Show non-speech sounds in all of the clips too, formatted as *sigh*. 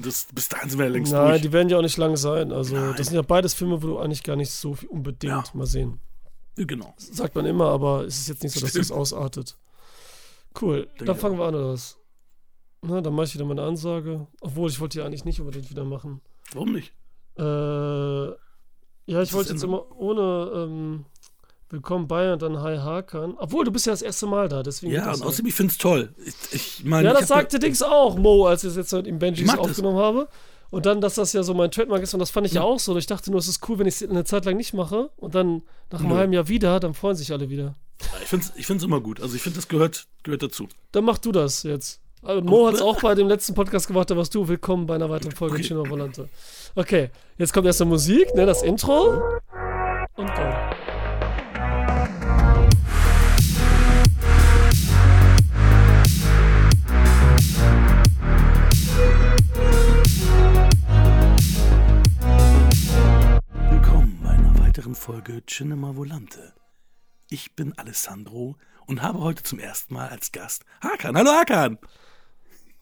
Das, bis dahin sind wir ja längst Nein, durch. die werden ja auch nicht lang sein. Also, Nein. das sind ja beides Filme, wo du eigentlich gar nicht so viel unbedingt Ja. mal sehen. Genau. Sagt man immer, aber es ist jetzt nicht so, dass Stimmt. es ausartet. Cool, Denke dann fangen wir an, oder was? Na, dann mache ich wieder meine Ansage. Obwohl, ich wollte die eigentlich nicht unbedingt wieder machen. Warum nicht? Äh, ja, ich wollte jetzt immer ohne ähm, Willkommen bei und dann Hi Hakan. Obwohl, du bist ja das erste Mal da, deswegen. Ja, und außerdem, ich finde es toll. Ich, ich meine, Ja, das sagte Dings auch, Mo, als ich es jetzt mit ihm Benjis mag das. aufgenommen habe. Und dann, dass das ja so mein Trademark ist, und das fand ich ja, auch so. Und ich dachte nur, es ist cool, wenn ich es eine Zeit lang nicht mache und dann nach einem halben Jahr wieder, dann freuen sich alle wieder. Ich finde es ich find's immer gut. Also ich finde, das gehört, gehört dazu. Dann mach du das jetzt. Also Mo hat es auch bei dem letzten Podcast gemacht, da warst du willkommen bei einer weiteren *laughs* Folge Okay. Chino Volante. Okay, jetzt kommt erst eine Musik, ne, das Intro. Und go. Weiteren Folge Cinema Volante. Ich bin Alessandro und habe heute zum ersten Mal als Gast Hakan. Hallo Hakan!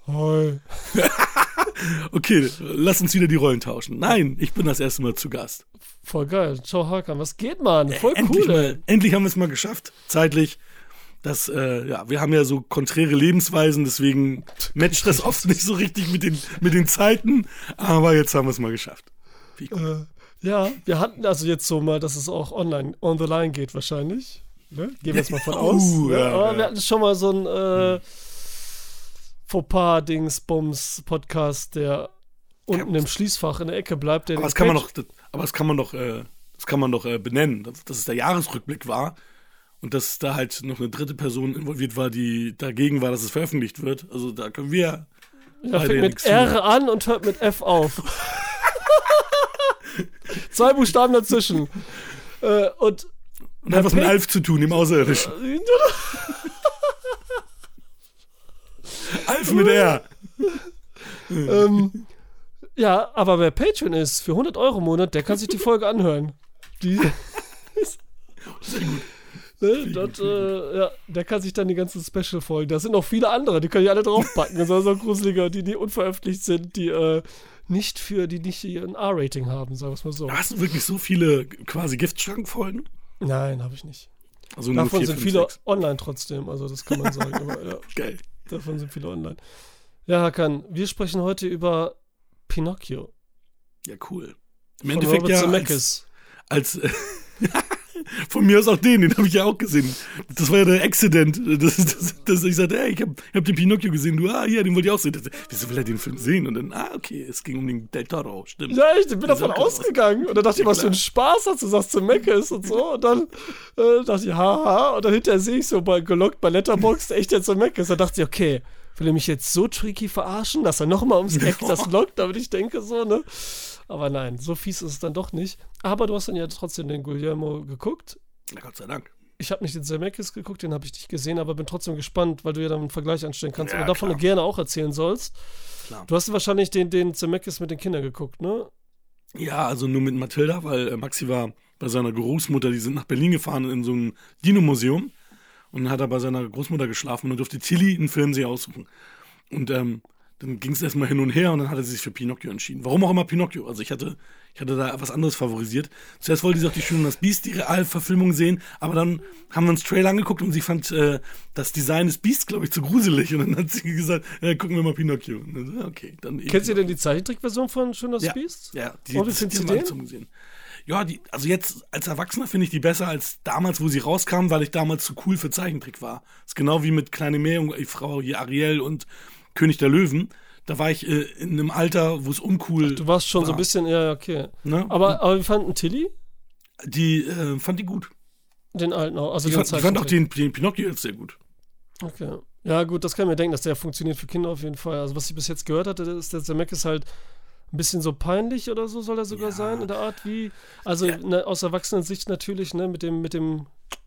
Hi. *laughs* Okay, lass uns wieder die Rollen tauschen. Nein, ich bin das erste Mal zu Gast. Voll geil. Ciao Hakan, was geht, Mann? Voll endlich, cool, mal, endlich haben wir es mal geschafft, zeitlich. Das, äh, ja, wir haben ja so konträre Lebensweisen, deswegen matcht das oft nicht so richtig mit den, mit den Zeiten, aber jetzt haben wir es mal geschafft. Wie gut. Äh, ja, wir hatten also jetzt so mal, dass es auch online on the line geht wahrscheinlich. Ne? Gehen wir jetzt mal von Oh, *laughs* aus. ne? ja, Aber ja. wir hatten schon mal so ein äh, Fauxpas-Dings-Bums-Podcast, der unten im Schließfach in der Ecke bleibt. Aber das kann man doch, das, aber das kann man doch, äh, das kann man doch äh, benennen, dass, dass es der Jahresrückblick war und dass da halt noch eine dritte Person involviert war, die dagegen war, dass es veröffentlicht wird. Also da können wir Ja, fängt mit. R an und hört mit F auf. *laughs* *laughs* Zwei Buchstaben dazwischen. Äh, und und hat was mit Alf zu tun, dem Außerirdischen. *laughs* Alf mit R. ähm, ja, aber wer Patreon ist, für 100 Euro im Monat, der kann sich die Folge anhören. Die. *laughs* Ne, das, äh, ja, der kann sich dann die ganzen Special-Folgen. Da sind noch viele andere, die können ja alle draufpacken. Das sind so gruselige, die, die unveröffentlicht sind, die äh, nicht für, die nicht ein A-Rating haben, sagen wir es mal so. Hast du wirklich so viele quasi Giftschrankfolgen? Nein, habe ich nicht. Also Davon vier, sind fünf, viele sechs. online trotzdem, also das kann man sagen. aber, ja, *laughs* Geil. davon sind viele online. Ja, Hakan, wir sprechen heute über Pinocchio. Ja, cool. Im von Endeffekt Robert ja als, Zemeckis. als *laughs* äh, von mir aus auch den, den habe ich ja auch gesehen. Das war ja der Accident. Das, das, das, ich sagte, ey, ich habe hab den Pinocchio gesehen. Du, ah, ja, den wollte ich auch sehen. Das, wieso will er den Film sehen? Und dann, ah, okay, es ging um den Del Toro, stimmt. Ja, ich bin davon aus. ausgegangen. Und dann dachte ich, was für ein Spaß, dass du sagst, Zemeckis und so. Und dann äh, dachte ich, haha. Und dann hinterher sehe ich so bei, gelockt bei Letterboxd, *laughs* echt der Zemeckis. Da dachte ich, okay, will er mich jetzt so tricky verarschen, dass er nochmal ums Eck *laughs* das lockt, damit ich denke so, ne? Aber nein, so fies ist es dann doch nicht. Aber du hast dann ja trotzdem den Guillermo geguckt. Na Gott sei Dank. Ich habe nicht den Zemeckis geguckt, den habe ich nicht gesehen, aber bin trotzdem gespannt, weil du ja dann einen Vergleich anstellen kannst Ja, und davon gerne auch erzählen sollst. Klar. Du hast wahrscheinlich den, den Zemeckis mit den Kindern geguckt, ne? Ja, also nur mit Mathilda, weil äh, Maxi war bei seiner Großmutter, die sind nach Berlin gefahren in so ein Dino-Museum und dann hat er bei seiner Großmutter geschlafen und durfte Tilly einen Film sich aussuchen. Und ähm, dann ging es erstmal hin und her und dann hat er sich für Pinocchio entschieden. Warum auch immer Pinocchio? Also ich hatte, ich hatte da was anderes favorisiert. Zuerst wollte sie auch die Schöne und das Biest, die Realverfilmung sehen, aber dann haben wir uns Trailer angeguckt und sie fand äh, das Design des Biest, glaube ich, zu gruselig. Und dann hat sie gesagt, ja, gucken wir mal Pinocchio. Dann, okay, dann Kennst du denn die Zeichentrickversion von Schön das ja, Biest? Ja, die, das- findest die du haben alle zusammen gesehen. Ja, die, also jetzt als Erwachsener finde ich die besser als damals, wo sie rauskam, weil ich damals zu cool für Zeichentrick war. Das ist genau wie mit Kleine Meerjungfrau, hier Ariel und König der Löwen. Da war ich äh, in einem Alter, wo es uncool Du warst schon so war. ein bisschen, ja, okay. Ne? Aber, aber wir fanden Tilly, die äh, fand die gut. den alten auch. Also Die fand, die fand auch den, den Pinocchio jetzt sehr gut. Okay. Ja, gut, das kann ich mir denken, dass der funktioniert für Kinder auf jeden Fall. Also, was ich bis jetzt gehört hatte, ist, der Zemeckis halt ein bisschen so peinlich oder so soll er sogar Ja. sein, in der Art wie. Also, Ja. ne, aus Erwachsenensicht natürlich, ne, mit dem, mit dem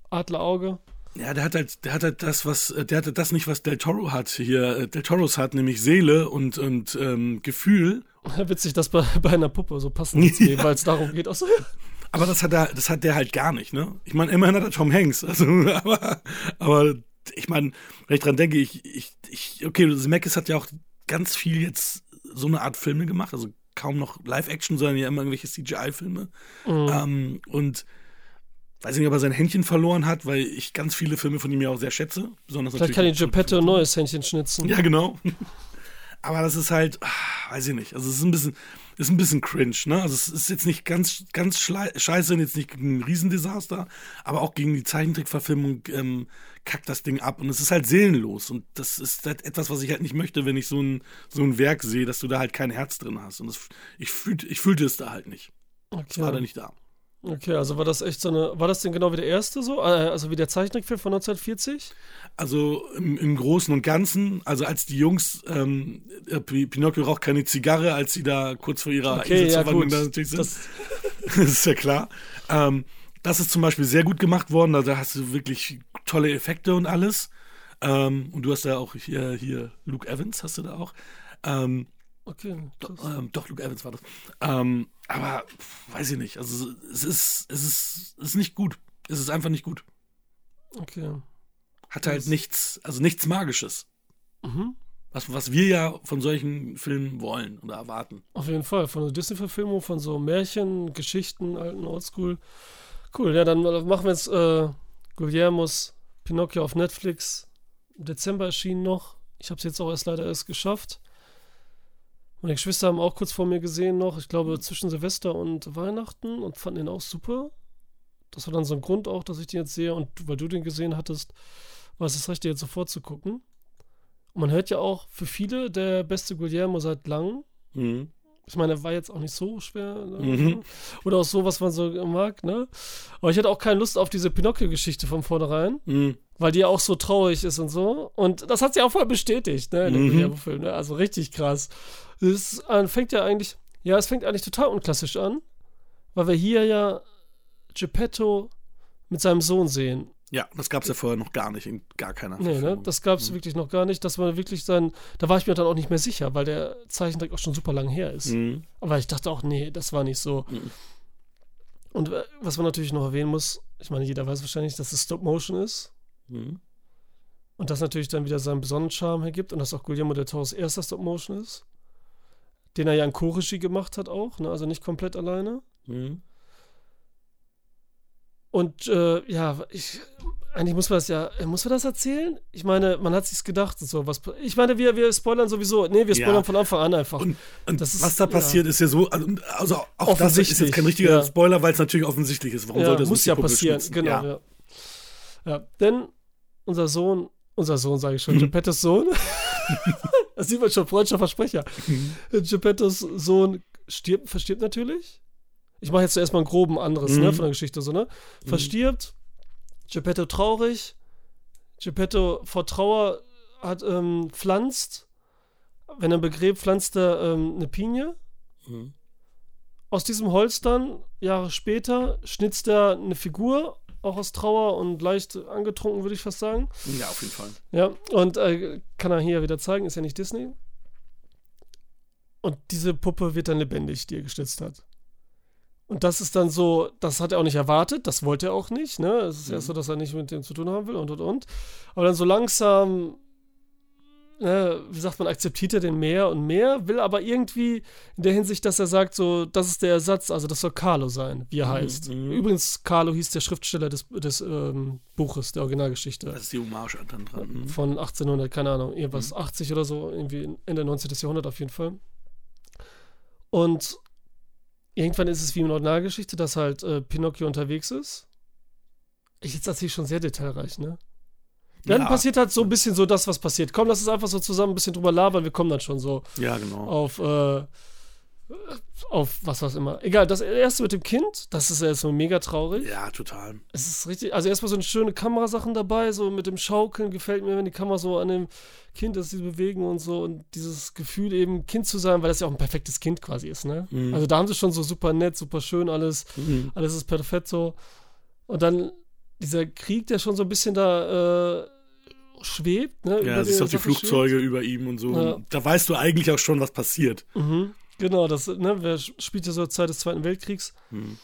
Adlerauge. Ja, der hat halt, der hat halt das, was, äh, der hatte das nicht, was Del Toro hat hier, äh, Del Toros hat, nämlich Seele und, und ähm, Gefühl. *laughs* Witzig, dass bei, bei einer Puppe so passend ist, *laughs* Ja. weil es darum geht. Auch so, Aber das hat er, das hat der halt gar nicht, ne? Ich meine, immerhin hat er Tom Hanks, also, *laughs* aber, aber ich meine, wenn ich dran denke, ich, ich, ich, okay, Zemeckis hat ja auch ganz viel jetzt so eine Art Filme gemacht, also kaum noch Live-Action, sondern ja immer irgendwelche CGI-Filme. Mhm. Ähm, und weiß nicht, ob er sein Händchen verloren hat, weil ich ganz viele Filme von ihm ja auch sehr schätze. Besonders Vielleicht kann die Geppetto ein neues Händchen schnitzen. Ja, genau. *laughs* Aber das ist halt, ah, weiß ich nicht. Also es ist ein bisschen, ist ein bisschen cringe, ne? Also es ist jetzt nicht ganz, ganz scheiße, jetzt nicht ein Riesendesaster, aber auch gegen die Zeichentrickverfilmung ähm, kackt das Ding ab und es ist halt seelenlos und das ist halt etwas, was ich halt nicht möchte, wenn ich so ein, so ein Werk sehe, dass du da halt kein Herz drin hast und das, ich, fühlt, ich fühlte es da halt nicht. Es war da Okay. nicht da. Okay, also war das echt so eine. War das denn genau wie der erste so? Äh, Also wie der Zeichentrickfilm von 1940? Also im, im Großen und Ganzen, also als die Jungs, ähm, äh, Pi- Pinocchio raucht keine Zigarre, als sie da kurz vor ihrer Okay, ja gut. da natürlich sind. Das, *laughs* Das ist ja klar. Ähm, das ist zum Beispiel sehr gut gemacht worden. Also da hast du wirklich tolle Effekte und alles. Ähm, und du hast da auch hier, hier Luke Evans, hast du da auch. Ähm, okay. krass. ähm, doch, Luke Evans war das. Ähm, aber weiß ich nicht. Also es ist, es ist, es ist nicht gut. Es ist einfach nicht gut. Okay. Hat halt Das- nichts, also nichts Magisches. Mhm. Was, was wir ja von solchen Filmen wollen oder erwarten. Auf jeden Fall. Von der Disney-Verfilmung, von so Märchen, Geschichten, alten Oldschool. Cool, ja, dann machen wir jetzt äh, Guillermos Pinocchio auf Netflix. Im Dezember erschienen noch. Ich habe es jetzt auch erst leider erst geschafft. Meine Geschwister haben auch kurz vor mir gesehen noch, ich glaube zwischen Silvester und Weihnachten und fanden den auch super. Das war dann so ein Grund auch, dass ich den jetzt sehe und weil du den gesehen hattest, war es das Recht, dir jetzt sofort zu gucken. Und man hört ja auch für viele der beste Guillermo seit langem. Mhm. Ich meine, er war jetzt auch nicht so schwer. ne? Mhm. Oder auch so, was man so mag, ne? Aber ich hatte auch keine Lust auf diese Pinocchio-Geschichte von vornherein, Mhm. weil die ja auch so traurig ist und so. Und das hat sie auch voll bestätigt, ne, in dem Mhm. Guillermo-Film, ne? Also richtig krass. Es äh, fängt ja eigentlich, ja, es fängt eigentlich total unklassisch an, weil wir hier ja Geppetto mit seinem Sohn sehen. Ja, das gab es ja vorher noch gar nicht, in gar keiner Nee, ne? Das gab es wirklich noch gar nicht. Das war wirklich sein, da war ich mir dann auch nicht mehr sicher, weil der Zeichentrick auch schon super lang her ist. Mhm. Aber ich dachte auch, nee, das war nicht so. Mhm. Und äh, was man natürlich noch erwähnen muss, ich meine, jeder weiß wahrscheinlich, dass es Stop Motion ist. Mhm. Und das natürlich dann wieder seinen besonderen Charme hergibt und dass auch Guillermo del Toros erster Stop Motion ist. Den er ja in Co-Regie gemacht hat auch, ne? also nicht komplett alleine. Mhm. Und äh, ja, ich, eigentlich muss man das ja, muss man das erzählen? Ich meine, man hat sich's gedacht und so. Was, ich meine, wir, wir spoilern sowieso. Nee, wir spoilern Ja. von Anfang an einfach. Und, und Das ist- was da ja. passiert, ist ja so, also, also auch das ist jetzt kein richtiger ja. Spoiler, weil es natürlich offensichtlich ist. Warum ja, sollte es muss ja passieren, schnitzen? genau. Ja. Ja. Ja. denn unser Sohn, unser Sohn sage ich schon, Mhm. Geppettos Sohn, *laughs* das sieht man schon, freudscher Versprecher. Mhm. Geppettos Sohn stirbt, verstirbt natürlich. Ich mache jetzt zuerst mal ein groben anderes Mhm. ne, von der Geschichte, so, ne? Verstirbt, Geppetto traurig, Geppetto vor Trauer hat, ähm, pflanzt, wenn er begräbt, pflanzt er ähm, eine Pinie. Mhm. Aus diesem Holz dann, Jahre später, schnitzt er eine Figur, auch aus Trauer und leicht angetrunken, würde ich fast sagen. ja, auf jeden Fall. Ja, und äh, kann er hier wieder zeigen, ist ja nicht Disney. Und diese Puppe wird dann lebendig, die er geschnitzt hat. Und das ist dann so, das hat er auch nicht erwartet, das wollte er auch nicht, ne? Es ist erst so, dass er nicht mit dem zu tun haben will und und und. Aber dann so langsam, ne, wie sagt man, akzeptiert er den mehr und mehr, will aber irgendwie in der Hinsicht, dass er sagt, so, das ist der Ersatz, also das soll Carlo sein, wie er Mhm, heißt. mhm. Übrigens, Carlo hieß der Schriftsteller des, des ähm, Buches, der Originalgeschichte Das ist die Hommage dann dran. Mhm. von 1800, keine Ahnung, irgendwas 80 oder so, irgendwie Ende 19. Jahrhundert auf jeden Fall. Und irgendwann ist es wie in der Originalgeschichte, dass halt äh, Pinocchio unterwegs ist. Ich jetzt erzähle schon sehr detailreich, ne? Dann Ja. passiert halt so ein bisschen so das, was passiert. Komm, lass uns einfach so zusammen ein bisschen drüber labern, wir kommen dann schon so Ja, genau. auf, äh, auf was was immer. Egal, das erste mit dem Kind, das ist ja so mega traurig. Ja, total. Es ist richtig, also erstmal so eine schöne Kamerasachen dabei, so mit dem Schaukeln gefällt mir, wenn die Kamera so an dem Kind ist, die bewegen und so und dieses Gefühl eben Kind zu sein, weil das ja auch ein perfektes Kind quasi ist, ne? Mhm. Also da haben sie schon so super nett, super schön alles, Mhm. alles ist perfekt so. Und dann dieser Krieg, der schon so ein bisschen da äh, schwebt, ne? Ja, siehst der auch die Flugzeuge über ihm und so. Ja. Da weißt du eigentlich auch schon, was passiert. schwebt. Mhm. Genau, das ne, wer spielt ja so zur Zeit des Zweiten Weltkriegs. Mhm.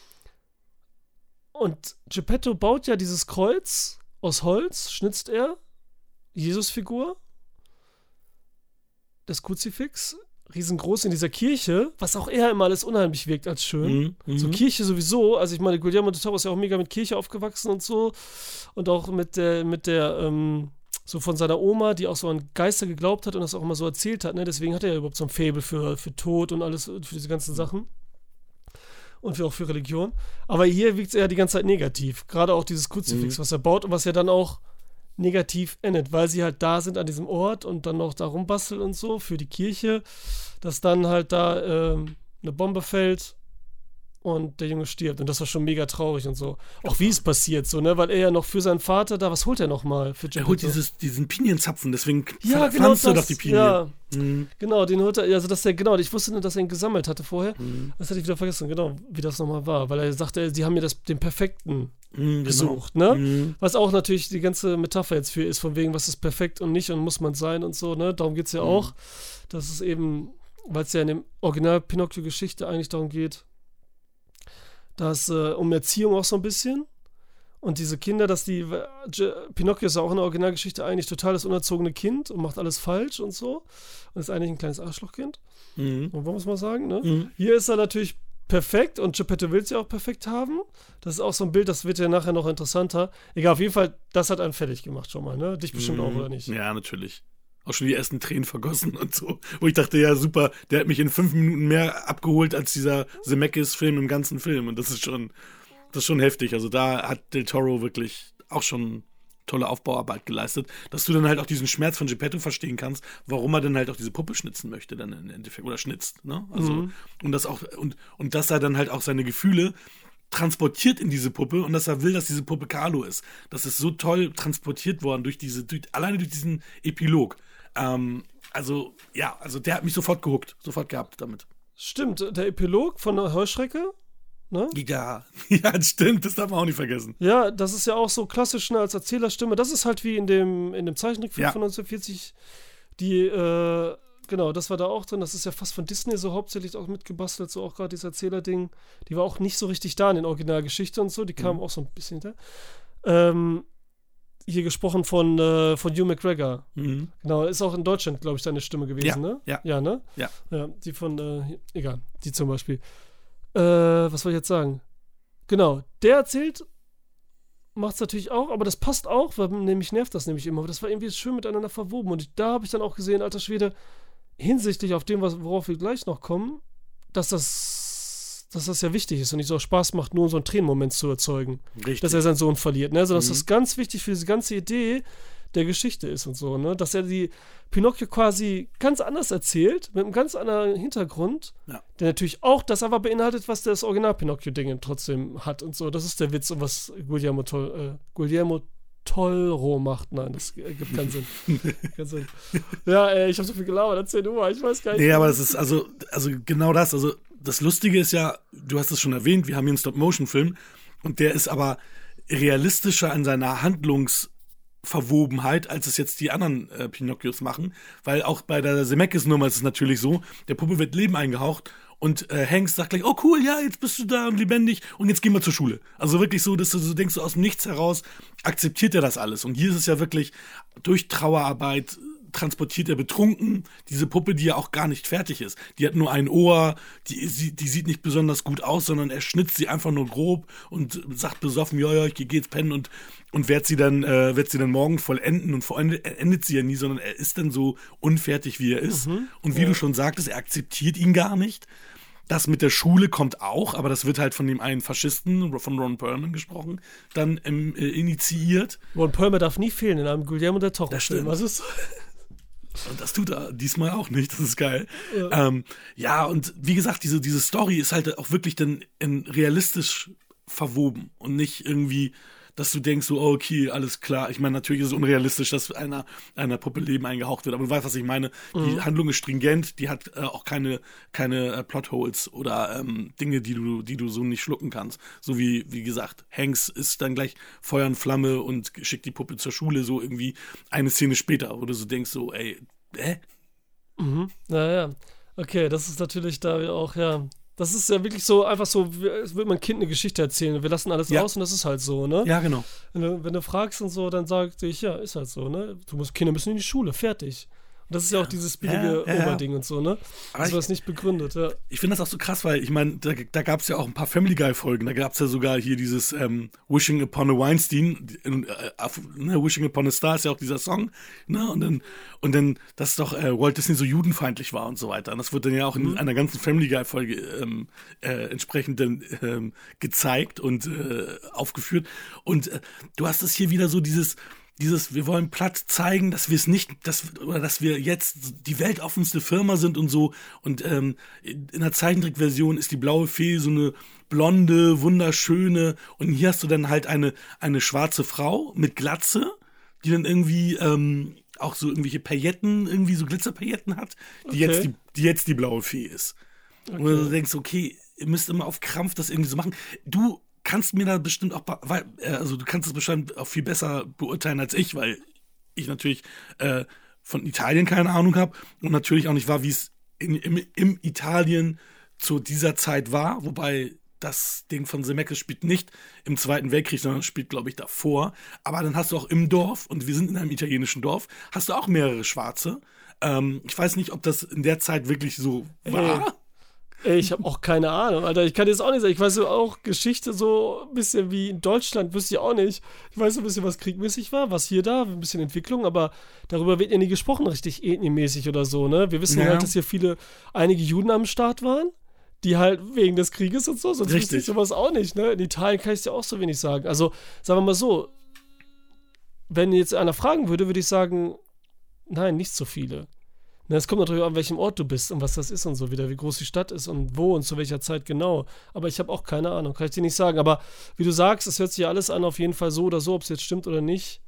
Und Geppetto baut ja dieses Kreuz aus Holz, schnitzt er, Jesusfigur, das Kruzifix, riesengroß in dieser Kirche, was auch eher immer alles unheimlich wirkt als schön. Mhm, So. Kirche sowieso, also ich meine, Guillermo del Toro ist ja auch mega mit Kirche aufgewachsen und so. Und auch mit der, mit der, ähm, so von seiner Oma, die auch so an Geister geglaubt hat und das auch immer so erzählt hat, ne? Deswegen hat er ja überhaupt so ein Faible für, für Tod und alles, für diese ganzen Sachen. Und für, auch für Religion. Aber hier wirkt es eher die ganze Zeit negativ. Gerade auch dieses Kruzifix, was er baut und was ja dann auch negativ endet, weil sie halt da sind an diesem Ort und dann noch da rumbasteln und so für die Kirche, dass dann halt da ähm, eine Bombe fällt und der Junge stirbt. Und das war schon mega traurig und so. Auch wie es passiert, so, ne? Weil er ja noch für seinen Vater da, was holt er nochmal für Er holt Geppetto? dieses, diesen Pinienzapfen, deswegen Ja, genau pflanzt er das, doch die Pinien. ja. Mhm. Genau, den holt er, also dass er, genau, ich wusste nur, dass er ihn gesammelt hatte vorher. Mhm. Das hatte ich wieder vergessen, genau, wie das nochmal war. Weil er sagte, sie haben mir das, den perfekten Mhm, genau. gesucht, ne? Mhm. Was auch natürlich die ganze Metapher jetzt für ist, von wegen, was ist perfekt und nicht und muss man sein und so, ne? Darum geht es ja auch. Dass es eben, weil es ja in dem Original Pinocchio-Geschichte eigentlich darum geht, dass äh, um Erziehung auch so ein bisschen. Und diese Kinder, dass die. J- Pinocchio ist ja auch in der Originalgeschichte eigentlich total das unerzogene Kind und macht alles falsch und so. Und ist eigentlich ein kleines Arschlochkind. Mhm. Und wollen wir es mal sagen, ne? Mhm. Hier ist er natürlich perfekt und Geppetto will es ja auch perfekt haben. Das ist auch so ein Bild, das wird ja nachher noch interessanter. Egal, auf jeden Fall, das hat einen fertig gemacht schon mal, ne? Dich bestimmt auch, oder nicht? Mhm. Ja, natürlich. Auch schon die ersten Tränen vergossen und so. Wo ich dachte, ja, super, der hat mich in fünf Minuten mehr abgeholt als dieser Zemeckis-Film im ganzen Film. Und das ist schon, das ist schon heftig. Also da hat Del Toro wirklich auch schon tolle Aufbauarbeit geleistet, dass du dann halt auch diesen Schmerz von Geppetto verstehen kannst, warum er dann halt auch diese Puppe schnitzen möchte, dann im Endeffekt, oder schnitzt, ne? Also, Mhm. und das auch, und, und dass er dann halt auch seine Gefühle transportiert in diese Puppe und dass er will, dass diese Puppe Carlo ist. Das ist so toll transportiert worden durch diese, durch, alleine durch diesen Epilog. Ähm, also, ja, also der hat mich sofort gehuckt, sofort gehabt damit. Stimmt, der Epilog von der Heuschrecke, ne? Ja, *laughs* ja, stimmt, das darf man auch nicht vergessen. Ja, das ist ja auch so klassisch ne, als Erzählerstimme. Das ist halt wie in dem, in dem Zeichentrickfilm Ja. von 1940. Die, äh, genau, das war da auch drin. Das ist ja fast von Disney so hauptsächlich auch mitgebastelt, so auch gerade dieses Erzählerding. Die war auch nicht so richtig da in den Originalgeschichte und so. Die kam Mhm. auch so ein bisschen hinter. Ähm, hier gesprochen von, äh, von Hugh McGregor. Mhm. Genau, ist auch in Deutschland, glaube ich, deine Stimme gewesen, Ja, ne? ja. Ja, ne? Ja. Ja, die von, äh, egal, die zum Beispiel. Äh, was wollte ich jetzt sagen? Genau, der erzählt, macht es natürlich auch, aber das passt auch, weil nämlich nervt das nämlich immer. Aber das war irgendwie schön miteinander verwoben. Und ich, da habe ich dann auch gesehen, alter Schwede, hinsichtlich auf dem, was, worauf wir gleich noch kommen, dass das, dass das ja wichtig ist und nicht so Spaß macht, nur so einen Tränenmoment zu erzeugen Richtig. dass er seinen Sohn verliert, ne? Also, dass Mhm. das ganz wichtig für diese ganze Idee der Geschichte ist und so, ne? Dass er die Pinocchio quasi ganz anders erzählt, mit einem ganz anderen Hintergrund, Ja. der natürlich auch das aber beinhaltet, was das Original Pinocchio-Ding trotzdem hat und so. Das ist der Witz und was Guillermo, Tol, äh, Guillermo Tolro macht. Nein, das ergibt keinen Sinn. *laughs* keinen Sinn. Ja, ey, ich habe so viel gelabert, erzähl du mal, ich weiß gar nicht. Nee, aber das ist also, also genau das. Also das Lustige ist ja, du hast es schon erwähnt, wir haben hier einen Stop-Motion-Film und der ist aber realistischer in seiner Handlungsverwobenheit, als es jetzt die anderen äh, Pinocchios machen. Weil auch bei der Zemeckis-Nummer ist es natürlich so, der Puppe wird Leben eingehaucht und äh, Hanks sagt gleich, oh cool, ja, jetzt bist du da und lebendig und jetzt gehen wir zur Schule. Also wirklich so, dass du so denkst, so aus dem Nichts heraus akzeptiert er das alles. Und hier ist es ja wirklich durch Trauerarbeit transportiert er betrunken diese Puppe, die ja auch gar nicht fertig ist. Die hat nur ein Ohr, die, sie- die sieht nicht besonders gut aus, sondern er schnitzt sie einfach nur grob und sagt besoffen, ja, ja, ich geh jetzt pennen und, und wird sie dann, äh, wird sie dann morgen vollenden und vollendet er endet sie ja nie, sondern er ist dann so unfertig, wie er ist. und wie du schon sagtest, er akzeptiert ihn gar nicht. Das mit der Schule kommt auch, aber das wird halt von dem einen Faschisten, von Ron Perlman gesprochen, dann ähm, äh, initiiert. Ron Perlman darf nie fehlen in einem Guillermo del Toro-Film. stimmt. Was ist Und das tut er diesmal auch nicht. Das ist geil. Ja, ähm, ja und wie gesagt, diese, diese Story ist halt auch wirklich dann in realistisch verwoben und nicht irgendwie, dass du denkst, so, oh, okay, alles klar. Ich meine, natürlich ist es unrealistisch, dass einer, einer Puppe Leben eingehaucht wird, aber du weißt, was ich meine. Die Handlung ist stringent, die hat äh, auch keine, keine äh, Plotholes oder ähm, Dinge, die du, die du so nicht schlucken kannst. So wie, wie gesagt, Hanks ist dann gleich Feuer und Flamme und schickt die Puppe zur Schule, so irgendwie eine Szene später, wo du so denkst, so, ey, hä? Mhm. Naja, okay, das ist natürlich da auch, ja. Das ist ja wirklich so, einfach so, wie- als würde man ein Kind eine Geschichte erzählen. Wir lassen alles Ja. aus und das ist halt so, ne? Ja, genau. Wenn, du, wenn du fragst und so, dann sagte ich, ja, ist halt so, ne? Du musst, Kinder müssen in die Schule, fertig. Das ist ja auch dieses billige Ja, ja. Oberding und so, ne? Das war nicht begründet, ja. Ich finde das auch so krass, weil ich meine, da, da gab es ja auch ein paar Family Guy-Folgen. Da gab es ja sogar hier dieses ähm, Wishing Upon a Weinstein, äh, auf- ne, Wishing Upon a Star ist ja auch dieser Song. Ne? Und dann, und dann, dass doch äh, Walt Disney so judenfeindlich war und so weiter. Und das wird dann ja auch in einer ganzen Family Guy-Folge ähm, äh, entsprechend dann ähm, gezeigt und äh, aufgeführt. Und äh, du hast es hier wieder so dieses dieses, wir wollen platt zeigen, dass wir es nicht, dass, oder dass wir jetzt die weltoffenste Firma sind und so. Und ähm, in der Zeichentrickversion ist die blaue Fee so eine blonde, wunderschöne. Und hier hast du dann halt eine, eine schwarze Frau mit Glatze, die dann irgendwie ähm, auch so irgendwelche Pailletten, irgendwie so Glitzerpailletten hat, die, Okay. jetzt, die, die jetzt die blaue Fee ist. Und du denkst, okay, ihr müsst immer auf Krampf das irgendwie so machen. Du kannst mir da bestimmt auch, weil, äh, also du kannst es bestimmt auch viel besser beurteilen als ich, weil ich natürlich äh, von Italien keine Ahnung habe und natürlich auch nicht war, wie es in, im, im Italien zu dieser Zeit war, wobei das Ding von Zemeckis spielt nicht im Zweiten Weltkrieg, sondern spielt, glaube ich, davor. Aber dann hast du auch im Dorf, und wir sind in einem italienischen Dorf, hast du auch mehrere Schwarze. Ähm, ich weiß nicht, ob das in der Zeit wirklich so war. Ey, ich habe auch keine Ahnung, Alter. Ich kann jetzt auch nicht sagen. Ich weiß so auch Geschichte so ein bisschen wie in Deutschland, wüsste ich auch nicht. Ich weiß so ein bisschen, was kriegmäßig war, was hier da, ein bisschen Entwicklung, aber darüber wird ja nie gesprochen, richtig ethniemäßig oder so, ne? Wir wissen Ja. halt, dass hier viele, einige Juden am Start waren, die halt wegen des Krieges und so, sonst wüsste ich sowas auch nicht, ne? In Italien kann ich es ja auch so wenig sagen. Also, sagen wir mal so, wenn jetzt einer fragen würde, würde ich sagen, nein, nicht so viele. Es kommt natürlich an, welchem Ort du bist und was das ist und so wieder, wie groß die Stadt ist und wo und zu welcher Zeit genau. Aber ich habe auch keine Ahnung, kann ich dir nicht sagen. Aber wie du sagst, es hört sich ja alles an, auf jeden Fall so oder so, ob es jetzt stimmt oder nicht.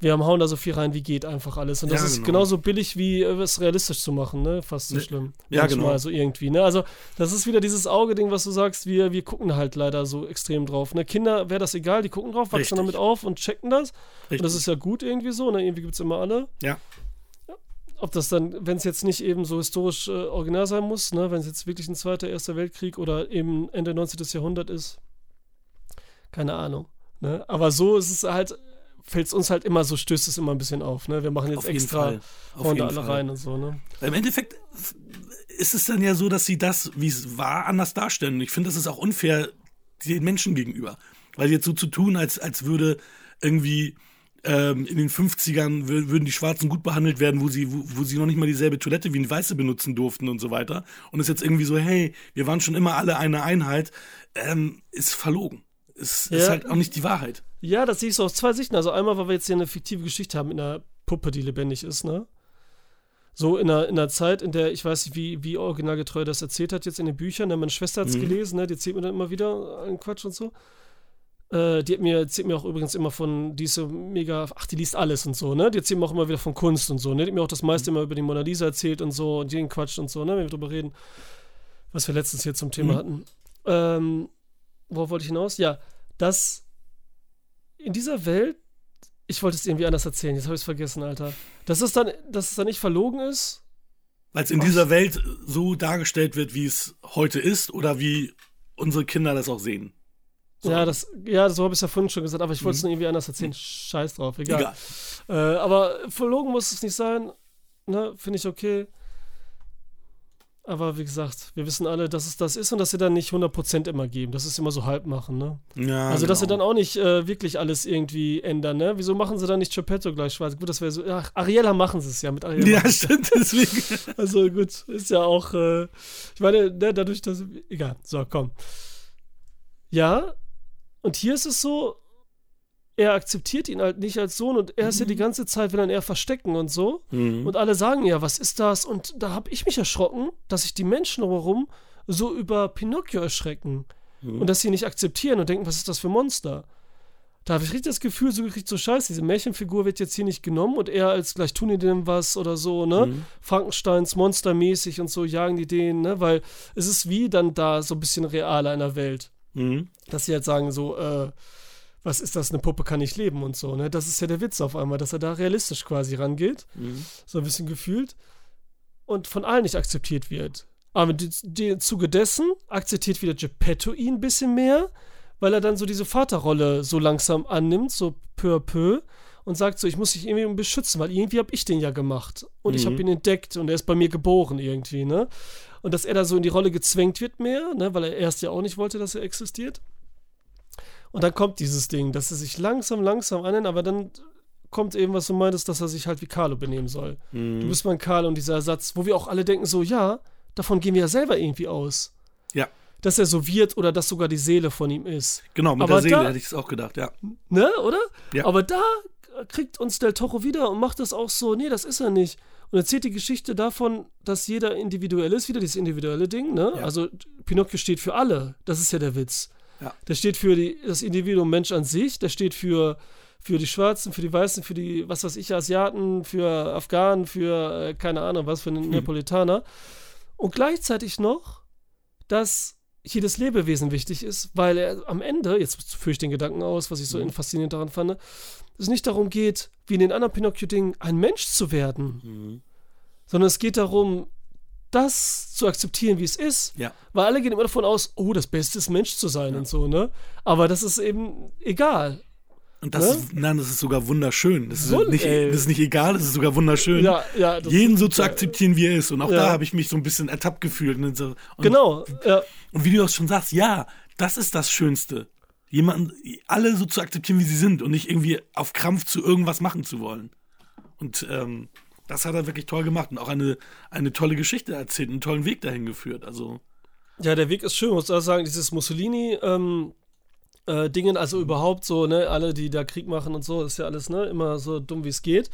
Wir haben hauen da so viel rein, wie geht einfach alles. Und das Ja, ist genau. genauso billig, wie äh, es realistisch zu machen, ne? Fast so Ne, schlimm. ja, Manchmal, genau. So irgendwie, ne? Also, das ist wieder dieses Auge-Ding, was du sagst, wir, wir gucken halt leider so extrem drauf. Ne? Kinder wäre das egal, die gucken drauf, wachsen Richtig. damit auf und checken das. Richtig. Und das ist ja gut irgendwie so, ne? Irgendwie gibt es immer alle ja. Ob das dann, wenn es jetzt nicht eben so historisch äh, original sein muss, ne, wenn es jetzt wirklich ein Zweiter, Erster Weltkrieg oder eben Ende 19. Jahrhundert ist, keine Ahnung. Ne? Aber so ist es halt, fällt es uns halt immer so, stößt es immer ein bisschen auf. Ne? Wir machen jetzt Auf extra hauen da alle Fall. rein und so. Ne? Weil Im Endeffekt ist es dann ja so, dass sie das, wie es war, anders darstellen. Und ich finde, das ist auch unfair den Menschen gegenüber. Weil jetzt so zu tun, als, als würde irgendwie ähm, in den 50ern wür- würden die Schwarzen gut behandelt werden, wo sie, wo, wo sie noch nicht mal dieselbe Toilette wie ein Weiße benutzen durften und so weiter. Und es ist jetzt irgendwie so, hey, wir waren schon immer alle eine Einheit, ähm, ist verlogen. Es ist Ja. halt auch nicht die Wahrheit. Ja, das sehe ich so aus zwei Sichten. Also einmal, weil wir jetzt hier eine fiktive Geschichte haben mit einer Puppe, die lebendig ist, ne? So in einer, in einer Zeit, in der, ich weiß nicht, wie, wie originalgetreu das erzählt hat, jetzt in den Büchern, ne? meine Schwester hat es Mhm. gelesen, ne? die erzählt mir dann immer wieder einen Quatsch und so. Äh, die hat mir, erzählt mir auch übrigens immer von, die ist so mega, ach, die liest alles und so, ne? Die erzählt mir auch immer wieder von Kunst und so, ne? Die hat mir auch das meiste immer über die Mona Lisa erzählt und so und jeden Quatsch und so, ne? Wenn wir drüber reden, was wir letztens hier zum Thema Mhm. hatten. Ähm, worauf wollte ich hinaus? Ja, dass in dieser Welt, ich wollte es irgendwie anders erzählen, jetzt habe ich es vergessen, Alter. Dass es dann, dass es dann nicht verlogen ist. Weil es in dieser Welt so dargestellt wird, wie es heute ist oder wie unsere Kinder das auch sehen. Ja, das, ja, so habe ich es ja vorhin schon gesagt, aber ich wollte es Mhm. nur irgendwie anders erzählen. Scheiß drauf, egal. Egal. Äh, aber verlogen muss es nicht sein. Ne, finde ich okay. Aber wie gesagt, wir wissen alle, dass es das ist und dass sie dann nicht 100% immer geben. Das ist immer so halb machen, ne? Ja, also, dass sie genau. dann auch nicht äh, wirklich alles irgendwie ändern, ne? Wieso machen sie dann nicht Geppetto gleich schwarz? Gut, das wäre so. Ach, Ariella machen sie es ja mit Ariella. Ja, stimmt, deswegen. *laughs* Also gut, ist ja auch, äh, ich meine, ne, dadurch, dass, egal, so, komm. Ja, und hier ist es so, er akzeptiert ihn halt nicht als Sohn und er ist ja die ganze Zeit, will er ihn eher verstecken und so. Mhm. Und alle sagen ja, was ist das? Und da habe ich mich erschrocken, dass sich die Menschen drumherum so über Pinocchio erschrecken Mhm. und dass sie ihn nicht akzeptieren und denken, was ist das für ein Monster? Da habe ich richtig das Gefühl, so gekriegt, so scheiße, diese Märchenfigur wird jetzt hier nicht genommen und er als gleich tun die dem was oder so, ne? Mhm. Frankensteins monstermäßig und so jagen die den, ne? Weil es ist wie dann da so ein bisschen realer in der Welt. Mhm. Dass sie halt sagen, so, äh, was ist das, eine Puppe kann nicht leben und so, ne? Das ist ja der Witz auf einmal, dass er da realistisch quasi rangeht, Mhm. so ein bisschen gefühlt, und von allen nicht akzeptiert wird. Aber im Zuge dessen akzeptiert wieder Geppetto ihn ein bisschen mehr, weil er dann so diese Vaterrolle so langsam annimmt, so peu à peu. und sagt so, ich muss dich irgendwie beschützen, weil irgendwie habe ich den ja gemacht und ich Mhm. habe ihn entdeckt und er ist bei mir geboren irgendwie, ne? Und dass er da so in die Rolle gezwängt wird mehr, ne? Weil er erst ja auch nicht wollte, dass er existiert. Und dann kommt dieses Ding, dass er sich langsam, langsam annimmt, aber dann kommt eben, was du meintest, dass er sich halt wie Carlo benehmen soll. Mhm. Du bist mein Carlo und dieser Ersatz, wo wir auch alle denken so, ja, davon gehen wir ja selber irgendwie aus. Ja, Dass er so wird oder dass sogar die Seele von ihm ist. genau, mit Aber der Seele da- hätte ich es auch gedacht, ja. Ne, oder? Ja. Aber da kriegt uns Del Toro wieder und macht das auch so, nee, das ist er nicht. Und erzählt die Geschichte davon, dass jeder individuell ist, wieder dieses individuelle Ding, ne? Ja. Also Pinocchio steht für alle, das ist ja der Witz. Ja. Der steht für die, das Individuum Mensch an sich, der steht für, für die Schwarzen, für die Weißen, für die, was weiß ich, Asiaten, für Afghanen, für, äh, keine Ahnung, was für einen Neapolitaner. Und gleichzeitig noch, dass jedes Lebewesen wichtig ist, weil er am Ende, jetzt führe ich den Gedanken aus, was ich so faszinierend daran fand, es nicht darum geht, wie in den anderen Pinocchio-Dingen, ein Mensch zu werden, Mhm. sondern es geht darum, das zu akzeptieren, wie es ist. Ja. Weil alle gehen immer davon aus, oh, das Beste ist Mensch zu sein und so, ne? Aber das ist eben egal. Und das, Ne? ist, nein, das ist sogar wunderschön. Das ist, Wund- nicht, das ist nicht egal, das ist sogar wunderschön. Ja, ja. Jeden so zu akzeptieren, wie er ist. Und auch Ja. da habe ich mich so ein bisschen ertappt gefühlt. Und, so, und, Genau, ja. und wie du auch schon sagst, ja, das ist das Schönste. Jemanden, alle so zu akzeptieren, wie sie sind und nicht irgendwie auf Krampf zu irgendwas machen zu wollen. Und ähm, das hat er wirklich toll gemacht und auch eine, eine tolle Geschichte erzählt, einen tollen Weg dahin geführt. Also, Ja, der Weg ist schön, muss ich sagen, dieses Mussolini, ähm, äh, Dingen, also überhaupt so, ne, alle, die da Krieg machen und so, ist ja alles, ne, immer so dumm, wie es geht.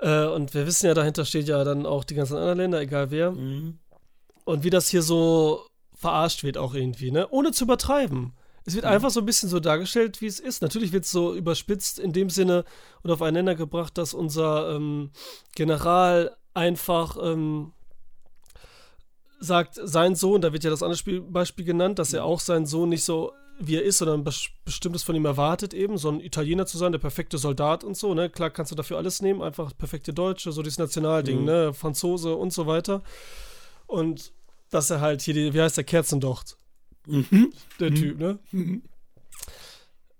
Äh, und wir wissen ja, dahinter steht ja dann auch die ganzen anderen Länder, egal wer. mhm. Und wie das hier so verarscht wird auch irgendwie, ne, ohne zu übertreiben. Es wird einfach so ein bisschen so dargestellt, wie es ist. Natürlich wird es so überspitzt in dem Sinne und aufeinander gebracht, dass unser ähm, General einfach ähm, sagt, sein Sohn, da wird ja das andere Spiel, Beispiel genannt, dass er auch seinen Sohn nicht so wie er ist, sondern bes- bestimmtes von ihm erwartet eben, so ein Italiener zu sein, der perfekte Soldat und so, ne? Klar kannst du dafür alles nehmen, einfach perfekte Deutsche, so dieses Nationalding, Mhm. ne? Franzose und so weiter. Und dass er halt hier, die, wie heißt der, Kerzendocht, Mhm. der Mhm. Typ, ne? Mhm.